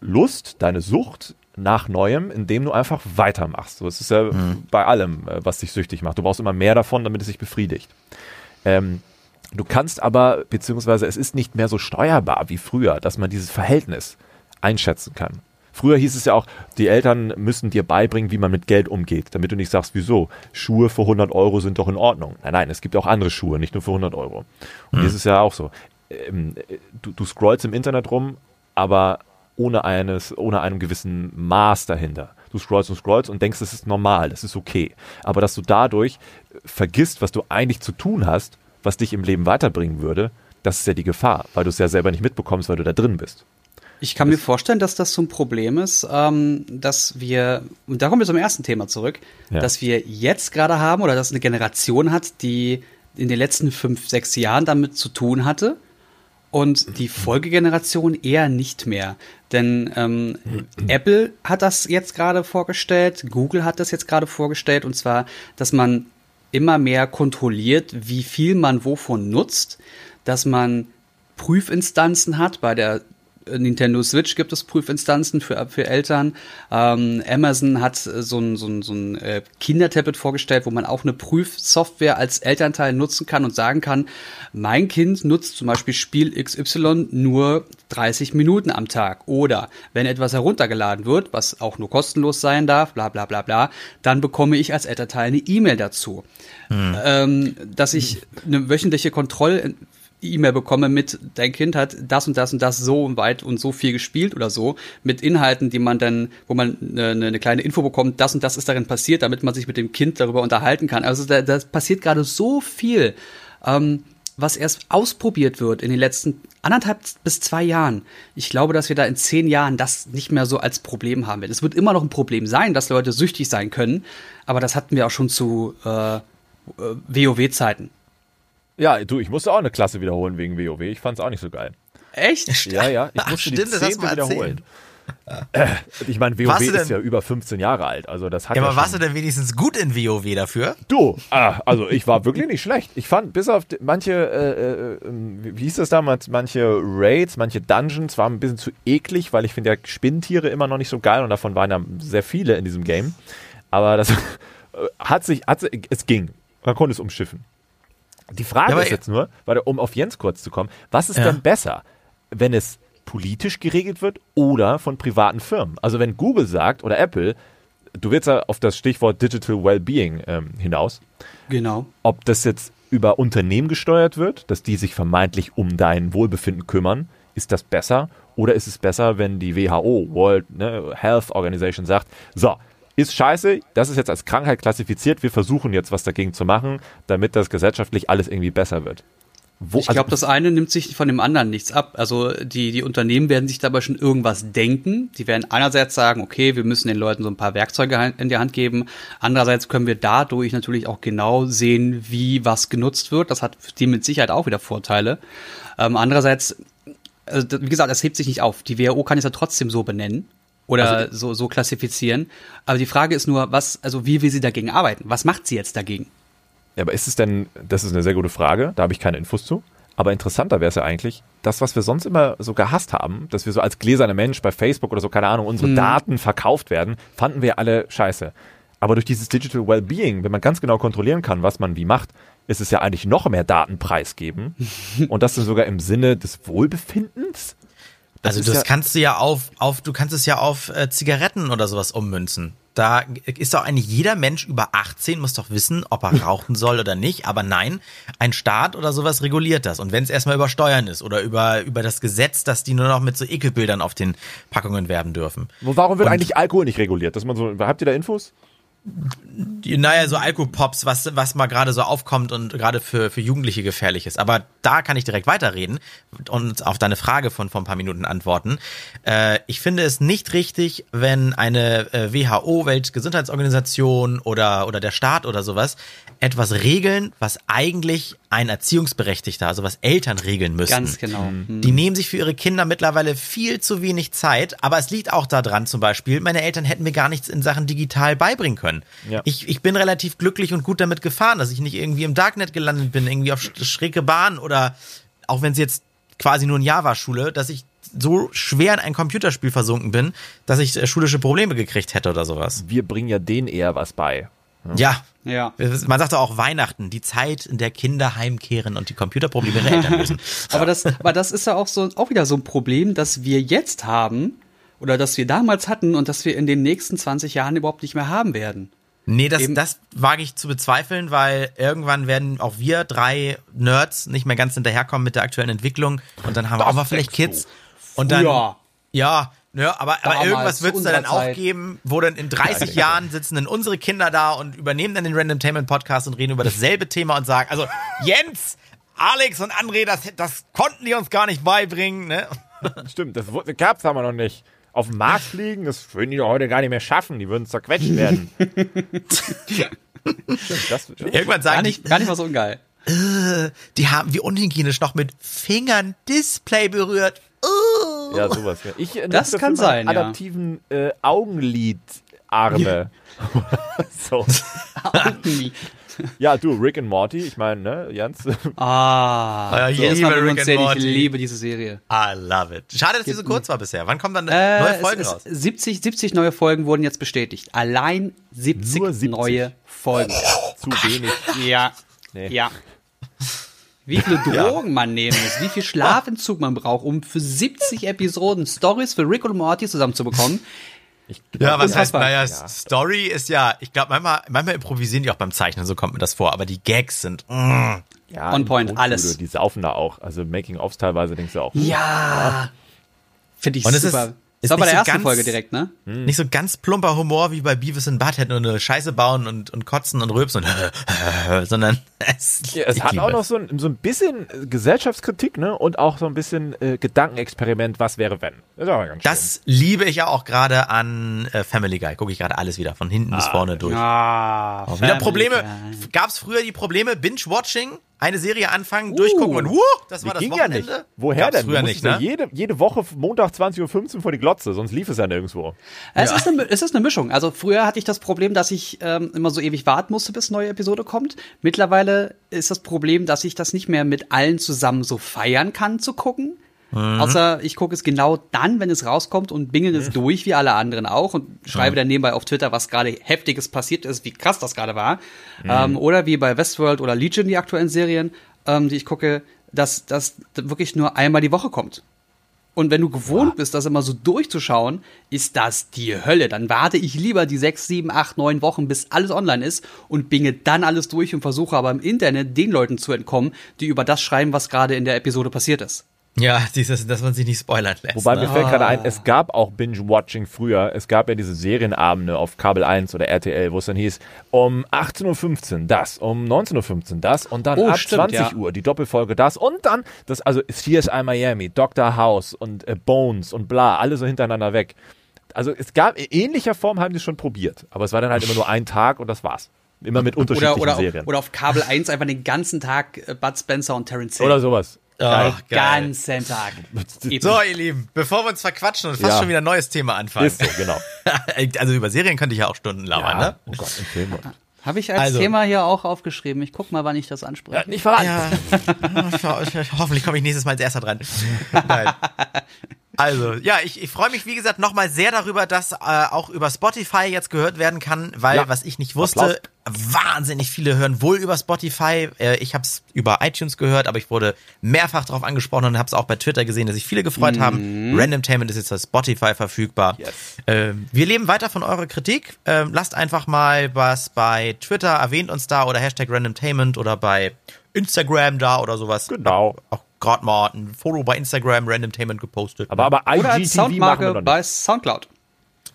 Lust, deine Sucht nach Neuem, indem du einfach weitermachst. So, das ist ja mhm. bei allem, äh, was dich süchtig macht. Du brauchst immer mehr davon, damit es sich befriedigt. Ähm, du kannst aber, beziehungsweise es ist nicht mehr so steuerbar wie früher, dass man dieses Verhältnis einschätzen kann. Früher hieß es ja auch, die Eltern müssen dir beibringen, wie man mit Geld umgeht, damit du nicht sagst, wieso, Schuhe für 100 Euro sind doch in Ordnung. Nein, nein, es gibt auch andere Schuhe, nicht nur für 100 Euro. Und mhm. das ist ja auch so. Ähm, du, du scrollst im Internet rum, aber ohne eines, ohne einem gewissen Maß dahinter. Du scrollst und scrollst und denkst, das ist normal, das ist okay. Aber dass du dadurch vergisst, was du eigentlich zu tun hast, was dich im Leben weiterbringen würde, das ist ja die Gefahr, weil du es ja selber nicht mitbekommst, weil du da drin bist. Ich kann das mir vorstellen, dass das so ein Problem ist, ähm, dass wir, und da kommen wir zum ersten Thema zurück, ja. dass wir jetzt gerade haben oder dass eine Generation hat, die in den letzten fünf, sechs Jahren damit zu tun hatte und die Folgegeneration eher nicht mehr. Denn ähm, Apple hat das jetzt gerade vorgestellt, Google hat das jetzt gerade vorgestellt, und zwar, dass man immer mehr kontrolliert, wie viel man wovon nutzt, dass man Prüfinstanzen hat bei der Nintendo Switch gibt es Prüfinstanzen für, für Eltern. Ähm, Amazon hat so ein, so ein, so ein äh, Kindertablet vorgestellt, wo man auch eine Prüfsoftware als Elternteil nutzen kann und sagen kann, mein Kind nutzt zum Beispiel Spiel XY nur 30 Minuten am Tag. Oder wenn etwas heruntergeladen wird, was auch nur kostenlos sein darf, bla bla bla bla, dann bekomme ich als Elternteil eine E-Mail dazu. Hm. Ähm, dass ich eine wöchentliche Kontroll E-Mail bekomme mit, dein Kind hat das und das und das so weit und so viel gespielt oder so, mit Inhalten, die man dann, wo man eine, eine kleine Info bekommt, das und das ist darin passiert, damit man sich mit dem Kind darüber unterhalten kann. Also da, da passiert gerade so viel, ähm, was erst ausprobiert wird in den letzten anderthalb bis zwei Jahren. Ich glaube, dass wir da in zehn Jahren das nicht mehr so als Problem haben werden. Es wird immer noch ein Problem sein, dass Leute süchtig sein können, aber das hatten wir auch schon zu äh, äh WoW-Zeiten. Ja, du, ich musste auch eine Klasse wiederholen wegen WoW. Ich fand es auch nicht so geil. Echt? Ja, ja. Ich musste Ach, stimmt, die Zehnte wiederholen. Äh, ich meine, WoW ist ja über 15 Jahre alt, also das hat ja. ja aber warst du denn wenigstens gut in WoW dafür? Du, ah, also ich war wirklich nicht schlecht. Ich fand, bis auf manche, äh, äh, wie hieß das damals, manche Raids, manche Dungeons waren ein bisschen zu eklig, weil ich finde ja Spinntiere immer noch nicht so geil und davon waren ja sehr viele in diesem Game. Aber das [LAUGHS] hat sich, hat, es ging. Man konnte es umschiffen. Die Frage ja, ist jetzt nur, weil, um auf Jens kurz zu kommen, was ist ja. denn besser, wenn es politisch geregelt wird oder von privaten Firmen? Also wenn Google sagt oder Apple, du willst ja auf das Stichwort Digital Wellbeing ähm, hinaus. Genau. Ob das jetzt über Unternehmen gesteuert wird, dass die sich vermeintlich um dein Wohlbefinden kümmern, ist das besser? Oder ist es besser, wenn die WHO, World ne, Health Organization, sagt, so, ist scheiße, das ist jetzt als Krankheit klassifiziert, wir versuchen jetzt was dagegen zu machen, damit das gesellschaftlich alles irgendwie besser wird. Wo, ich glaube, also, das eine nimmt sich von dem anderen nichts ab. Also die, die Unternehmen werden sich dabei schon irgendwas denken. Die werden einerseits sagen, okay, wir müssen den Leuten so ein paar Werkzeuge in die Hand geben. Andererseits können wir dadurch natürlich auch genau sehen, wie was genutzt wird. Das hat die mit Sicherheit auch wieder Vorteile. Ähm, andererseits, also, wie gesagt, es hebt sich nicht auf. Die WHO kann es ja trotzdem so benennen oder also, so, so klassifizieren. Aber die Frage ist nur, was, also wie will sie dagegen arbeiten? Was macht sie jetzt dagegen? Ja, aber ist es denn, das ist eine sehr gute Frage, da habe ich keine Infos zu. Aber interessanter wäre es ja eigentlich, das, was wir sonst immer so gehasst haben, dass wir so als gläserner Mensch bei Facebook oder so, keine Ahnung, unsere hm. Daten verkauft werden, fanden wir alle scheiße. Aber durch dieses Digital Wellbeing, wenn man ganz genau kontrollieren kann, was man wie macht, ist es ja eigentlich noch mehr Datenpreis geben. [LAUGHS] und das sogar im Sinne des Wohlbefindens. Das also das ja kannst du ja auf, auf, du kannst es ja auf äh, Zigaretten oder sowas ummünzen. Da ist doch eigentlich jeder Mensch über 18 muss doch wissen, ob er rauchen [LAUGHS] soll oder nicht. Aber nein, ein Staat oder sowas reguliert das. Und wenn es erstmal über Steuern ist oder über, über das Gesetz, dass die nur noch mit so Ekelbildern auf den Packungen werben dürfen. Warum wird Und eigentlich Alkohol nicht reguliert? Dass man so, habt ihr da Infos? Naja, so Alkopops, was, was mal gerade so aufkommt und gerade für, für Jugendliche gefährlich ist. Aber da kann ich direkt weiterreden und auf deine Frage von vor ein paar Minuten antworten. Äh, ich finde es nicht richtig, wenn eine äh, WHO, Weltgesundheitsorganisation oder, oder der Staat oder sowas etwas regeln, was eigentlich ein Erziehungsberechtigter, also was Eltern regeln müssen. Ganz genau. Mhm. Die nehmen sich für ihre Kinder mittlerweile viel zu wenig Zeit, aber es liegt auch daran zum Beispiel, meine Eltern hätten mir gar nichts in Sachen digital beibringen können. Ja. Ich, ich bin relativ glücklich und gut damit gefahren, dass ich nicht irgendwie im Darknet gelandet bin, irgendwie auf schräge Bahn oder auch wenn es jetzt quasi nur ein Java-Schule, dass ich so schwer in ein Computerspiel versunken bin, dass ich äh, schulische Probleme gekriegt hätte oder sowas. Wir bringen ja denen eher was bei. Ja. Ja. Man sagt doch auch Weihnachten, die Zeit, in der Kinder heimkehren und die Computerprobleme ihrer Eltern lösen. [LAUGHS] aber das, aber das ist ja auch so, auch wieder so ein Problem, das wir jetzt haben oder das wir damals hatten und das wir in den nächsten 20 Jahren überhaupt nicht mehr haben werden. Nee, das, das wage ich zu bezweifeln, weil irgendwann werden auch wir drei Nerds nicht mehr ganz hinterherkommen mit der aktuellen Entwicklung und dann haben das wir auch mal vielleicht Kids. Und dann, ja, ja, aber, aber irgendwas wird es da dann auch geben, wo dann in 30 ja, Jahren sitzen dann unsere Kinder da und übernehmen dann den Random Tainment Podcast und reden über dasselbe Thema und sagen, also Jens, Alex und André, das, das konnten die uns gar nicht beibringen, ne? [LAUGHS] Stimmt, das gab's aber noch nicht. Auf dem Mars fliegen, das würden die doch heute gar nicht mehr schaffen, die würden zerquetscht werden. [LAUGHS] das, Irgendwann sagen gar nicht, die, gar nicht mal so ungeil. [LAUGHS] Äh, die haben wie unhygienisch noch mit Fingern Display berührt. Ja, sowas. Ja. Ich das kann sein. Adaptiven ja. äh, Augenlidarme. Ja. [LAUGHS] so. Augenlid. Ja, du, Rick and Morty, ich meine, ne, Jans. Ah, so. ich, liebe Rick and Morty. ich liebe diese Serie. I love it. Schade, dass die so kurz war bisher. Wann kommen dann äh, neue Folgen raus? 70, 70 neue Folgen wurden jetzt bestätigt. Allein 70, 70. neue Folgen. Zu wenig. Ja. Nee. Ja. Wie viele [LAUGHS] Drogen ja. man nehmen muss, wie viel [LAUGHS] Schlafentzug man braucht, um für 70 Episoden Stories für Rick und Morty zusammenzubekommen. Ich ja, was heißt, naja, ja. Story ist ja, ich glaube, manchmal, manchmal improvisieren die auch beim Zeichnen, so kommt mir das vor, aber die Gags sind, mm. ja, on point, alles. Die saufen da auch, also Making-ofs teilweise denkst du auch. Ja. ja. Finde ich und super. Ist das war bei der so ersten ganz, Folge direkt, ne? Hm. Nicht so ganz plumper Humor wie bei Beavis und Butthead nur eine Scheiße bauen und, und kotzen und rülpsen und [LAUGHS] [LAUGHS] sondern es, ja, es hat auch noch so ein, so ein bisschen Gesellschaftskritik, ne? Und auch so ein bisschen äh, Gedankenexperiment, was wäre wenn. Das, ist auch ganz das liebe ich ja auch gerade an äh, Family Guy. Gucke ich gerade alles wieder von hinten ah, bis vorne durch. Ah, wieder Probleme. Gab es früher die Probleme Binge-Watching? Eine Serie anfangen, uh, durchgucken und wuh, das war das ging Wochenende. Ja nicht. Woher Gab's denn? Früher nicht, ne? ja jede, jede Woche Montag 20.15 Uhr vor die Glotze, sonst lief es ja nirgendwo. Es, ist eine, es ist eine Mischung. Also früher hatte ich das Problem, dass ich ähm, immer so ewig warten musste, bis eine neue Episode kommt. Mittlerweile ist das Problem, dass ich das nicht mehr mit allen zusammen so feiern kann zu gucken. Mhm. Außer ich gucke es genau dann, wenn es rauskommt und bingel es durch wie alle anderen auch und schreibe dann nebenbei auf Twitter, was gerade heftiges passiert ist, wie krass das gerade war. Mhm. Ähm, oder wie bei Westworld oder Legion, die aktuellen Serien, ähm, die ich gucke, dass das wirklich nur einmal die Woche kommt. Und wenn du gewohnt bist, das immer so durchzuschauen, ist das die Hölle. Dann warte ich lieber die sechs, sieben, acht, neun Wochen, bis alles online ist und binge dann alles durch und versuche aber im Internet den Leuten zu entkommen, die über das schreiben, was gerade in der Episode passiert ist. Ja, [LAUGHS] dieses, dass man sich nicht spoilern lässt. Wobei ne? mir fällt gerade ein, es gab auch Binge-Watching früher. Es gab ja diese Serienabende auf Kabel 1 oder RTL, wo es dann hieß, um 18.15 Uhr das, um 19.15 Uhr das und dann Oh, ab stimmt, 20 ja. Uhr die Doppelfolge das und dann, das also CSI Miami, Dr. House und äh, Bones und bla, alle so hintereinander weg. Also es gab, in ähnlicher Form haben die es schon probiert, aber es war dann halt immer nur ein [LAUGHS] Tag und das war's. Immer mit unterschiedlichen Oder, oder, Serien. auf, oder auf Kabel 1 einfach den ganzen Tag äh, Bud Spencer und Terence Hill. Oder sowas. Geil. ganzen Tag. So, ihr Lieben, bevor wir uns verquatschen und fast Ja. schon wieder ein neues Thema anfangen. Ist so, genau. [LAUGHS] also über Serien könnte ich ja auch Stunden labern, Ja, ne? oh Gott, im Film. Habe ich als Also. Thema hier auch aufgeschrieben. Ich guck mal, wann ich das anspreche. Nicht verraten. Ja. [LAUGHS] Hoffentlich komme ich nächstes Mal als erster dran. Nein. Also, ja, ich, ich freue mich, wie gesagt, nochmal sehr darüber, dass äh, auch über Spotify jetzt gehört werden kann, weil, Ja. was ich nicht wusste, wahnsinnig viele hören wohl über Spotify. Äh, ich habe es über iTunes gehört, aber ich wurde mehrfach darauf angesprochen und habe es auch bei Twitter gesehen, dass sich viele gefreut haben. Randomtainment ist jetzt auf Spotify verfügbar. Yes. Ähm, wir leben weiter von eurer Kritik. Ähm, lasst einfach mal was bei Twitter, erwähnt uns da oder Hashtag Randomtainment oder bei Instagram da oder sowas. Genau. Auch gerade mal ein Foto bei Instagram Randomtainment gepostet. Aber, aber Oder als IGTV machen wir Soundmarke doch nicht. bei Soundcloud.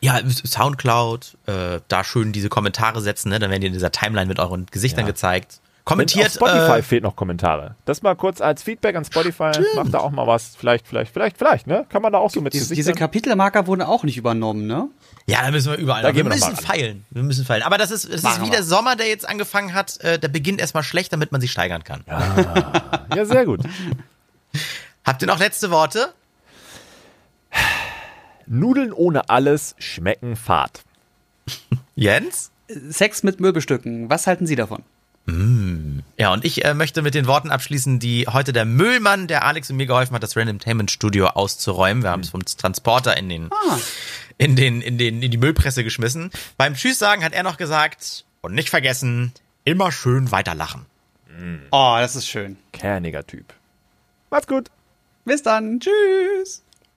Ja, Soundcloud, äh, da schön diese Kommentare setzen, ne? dann werden die in dieser Timeline mit euren Gesichtern Ja. gezeigt. Auf Kommentiert. Spotify äh, fehlt noch Kommentare. Das mal kurz als Feedback an Spotify. Macht da auch mal was. Vielleicht, vielleicht, vielleicht, vielleicht, ne? Kann man da auch so mit Diese, diese Kapitelmarker wurden auch nicht übernommen, ne? Ja, da müssen wir überall. Da wir gehen wir müssen feilen. Wir müssen feilen. Aber das ist, das ist wie wir. der Sommer, der jetzt angefangen hat. Äh, der beginnt erstmal schlecht, damit man sich steigern kann. Ja, sehr gut. [LAUGHS] Habt ihr noch letzte Worte? Nudeln ohne alles schmecken fad. Jens? Sex mit Möbelstücken. Was halten Sie davon? Ja, und ich äh, möchte mit den Worten abschließen, die heute der Müllmann, der Alex und mir geholfen hat, das Randomtainment Studio auszuräumen. Wir haben es vom Transporter in den, in den, in den, in die Müllpresse geschmissen. Beim Tschüss sagen hat er noch gesagt, und nicht vergessen, immer schön weiterlachen. Oh, das ist schön. Kerniger Typ. Macht's gut. Bis dann. Tschüss.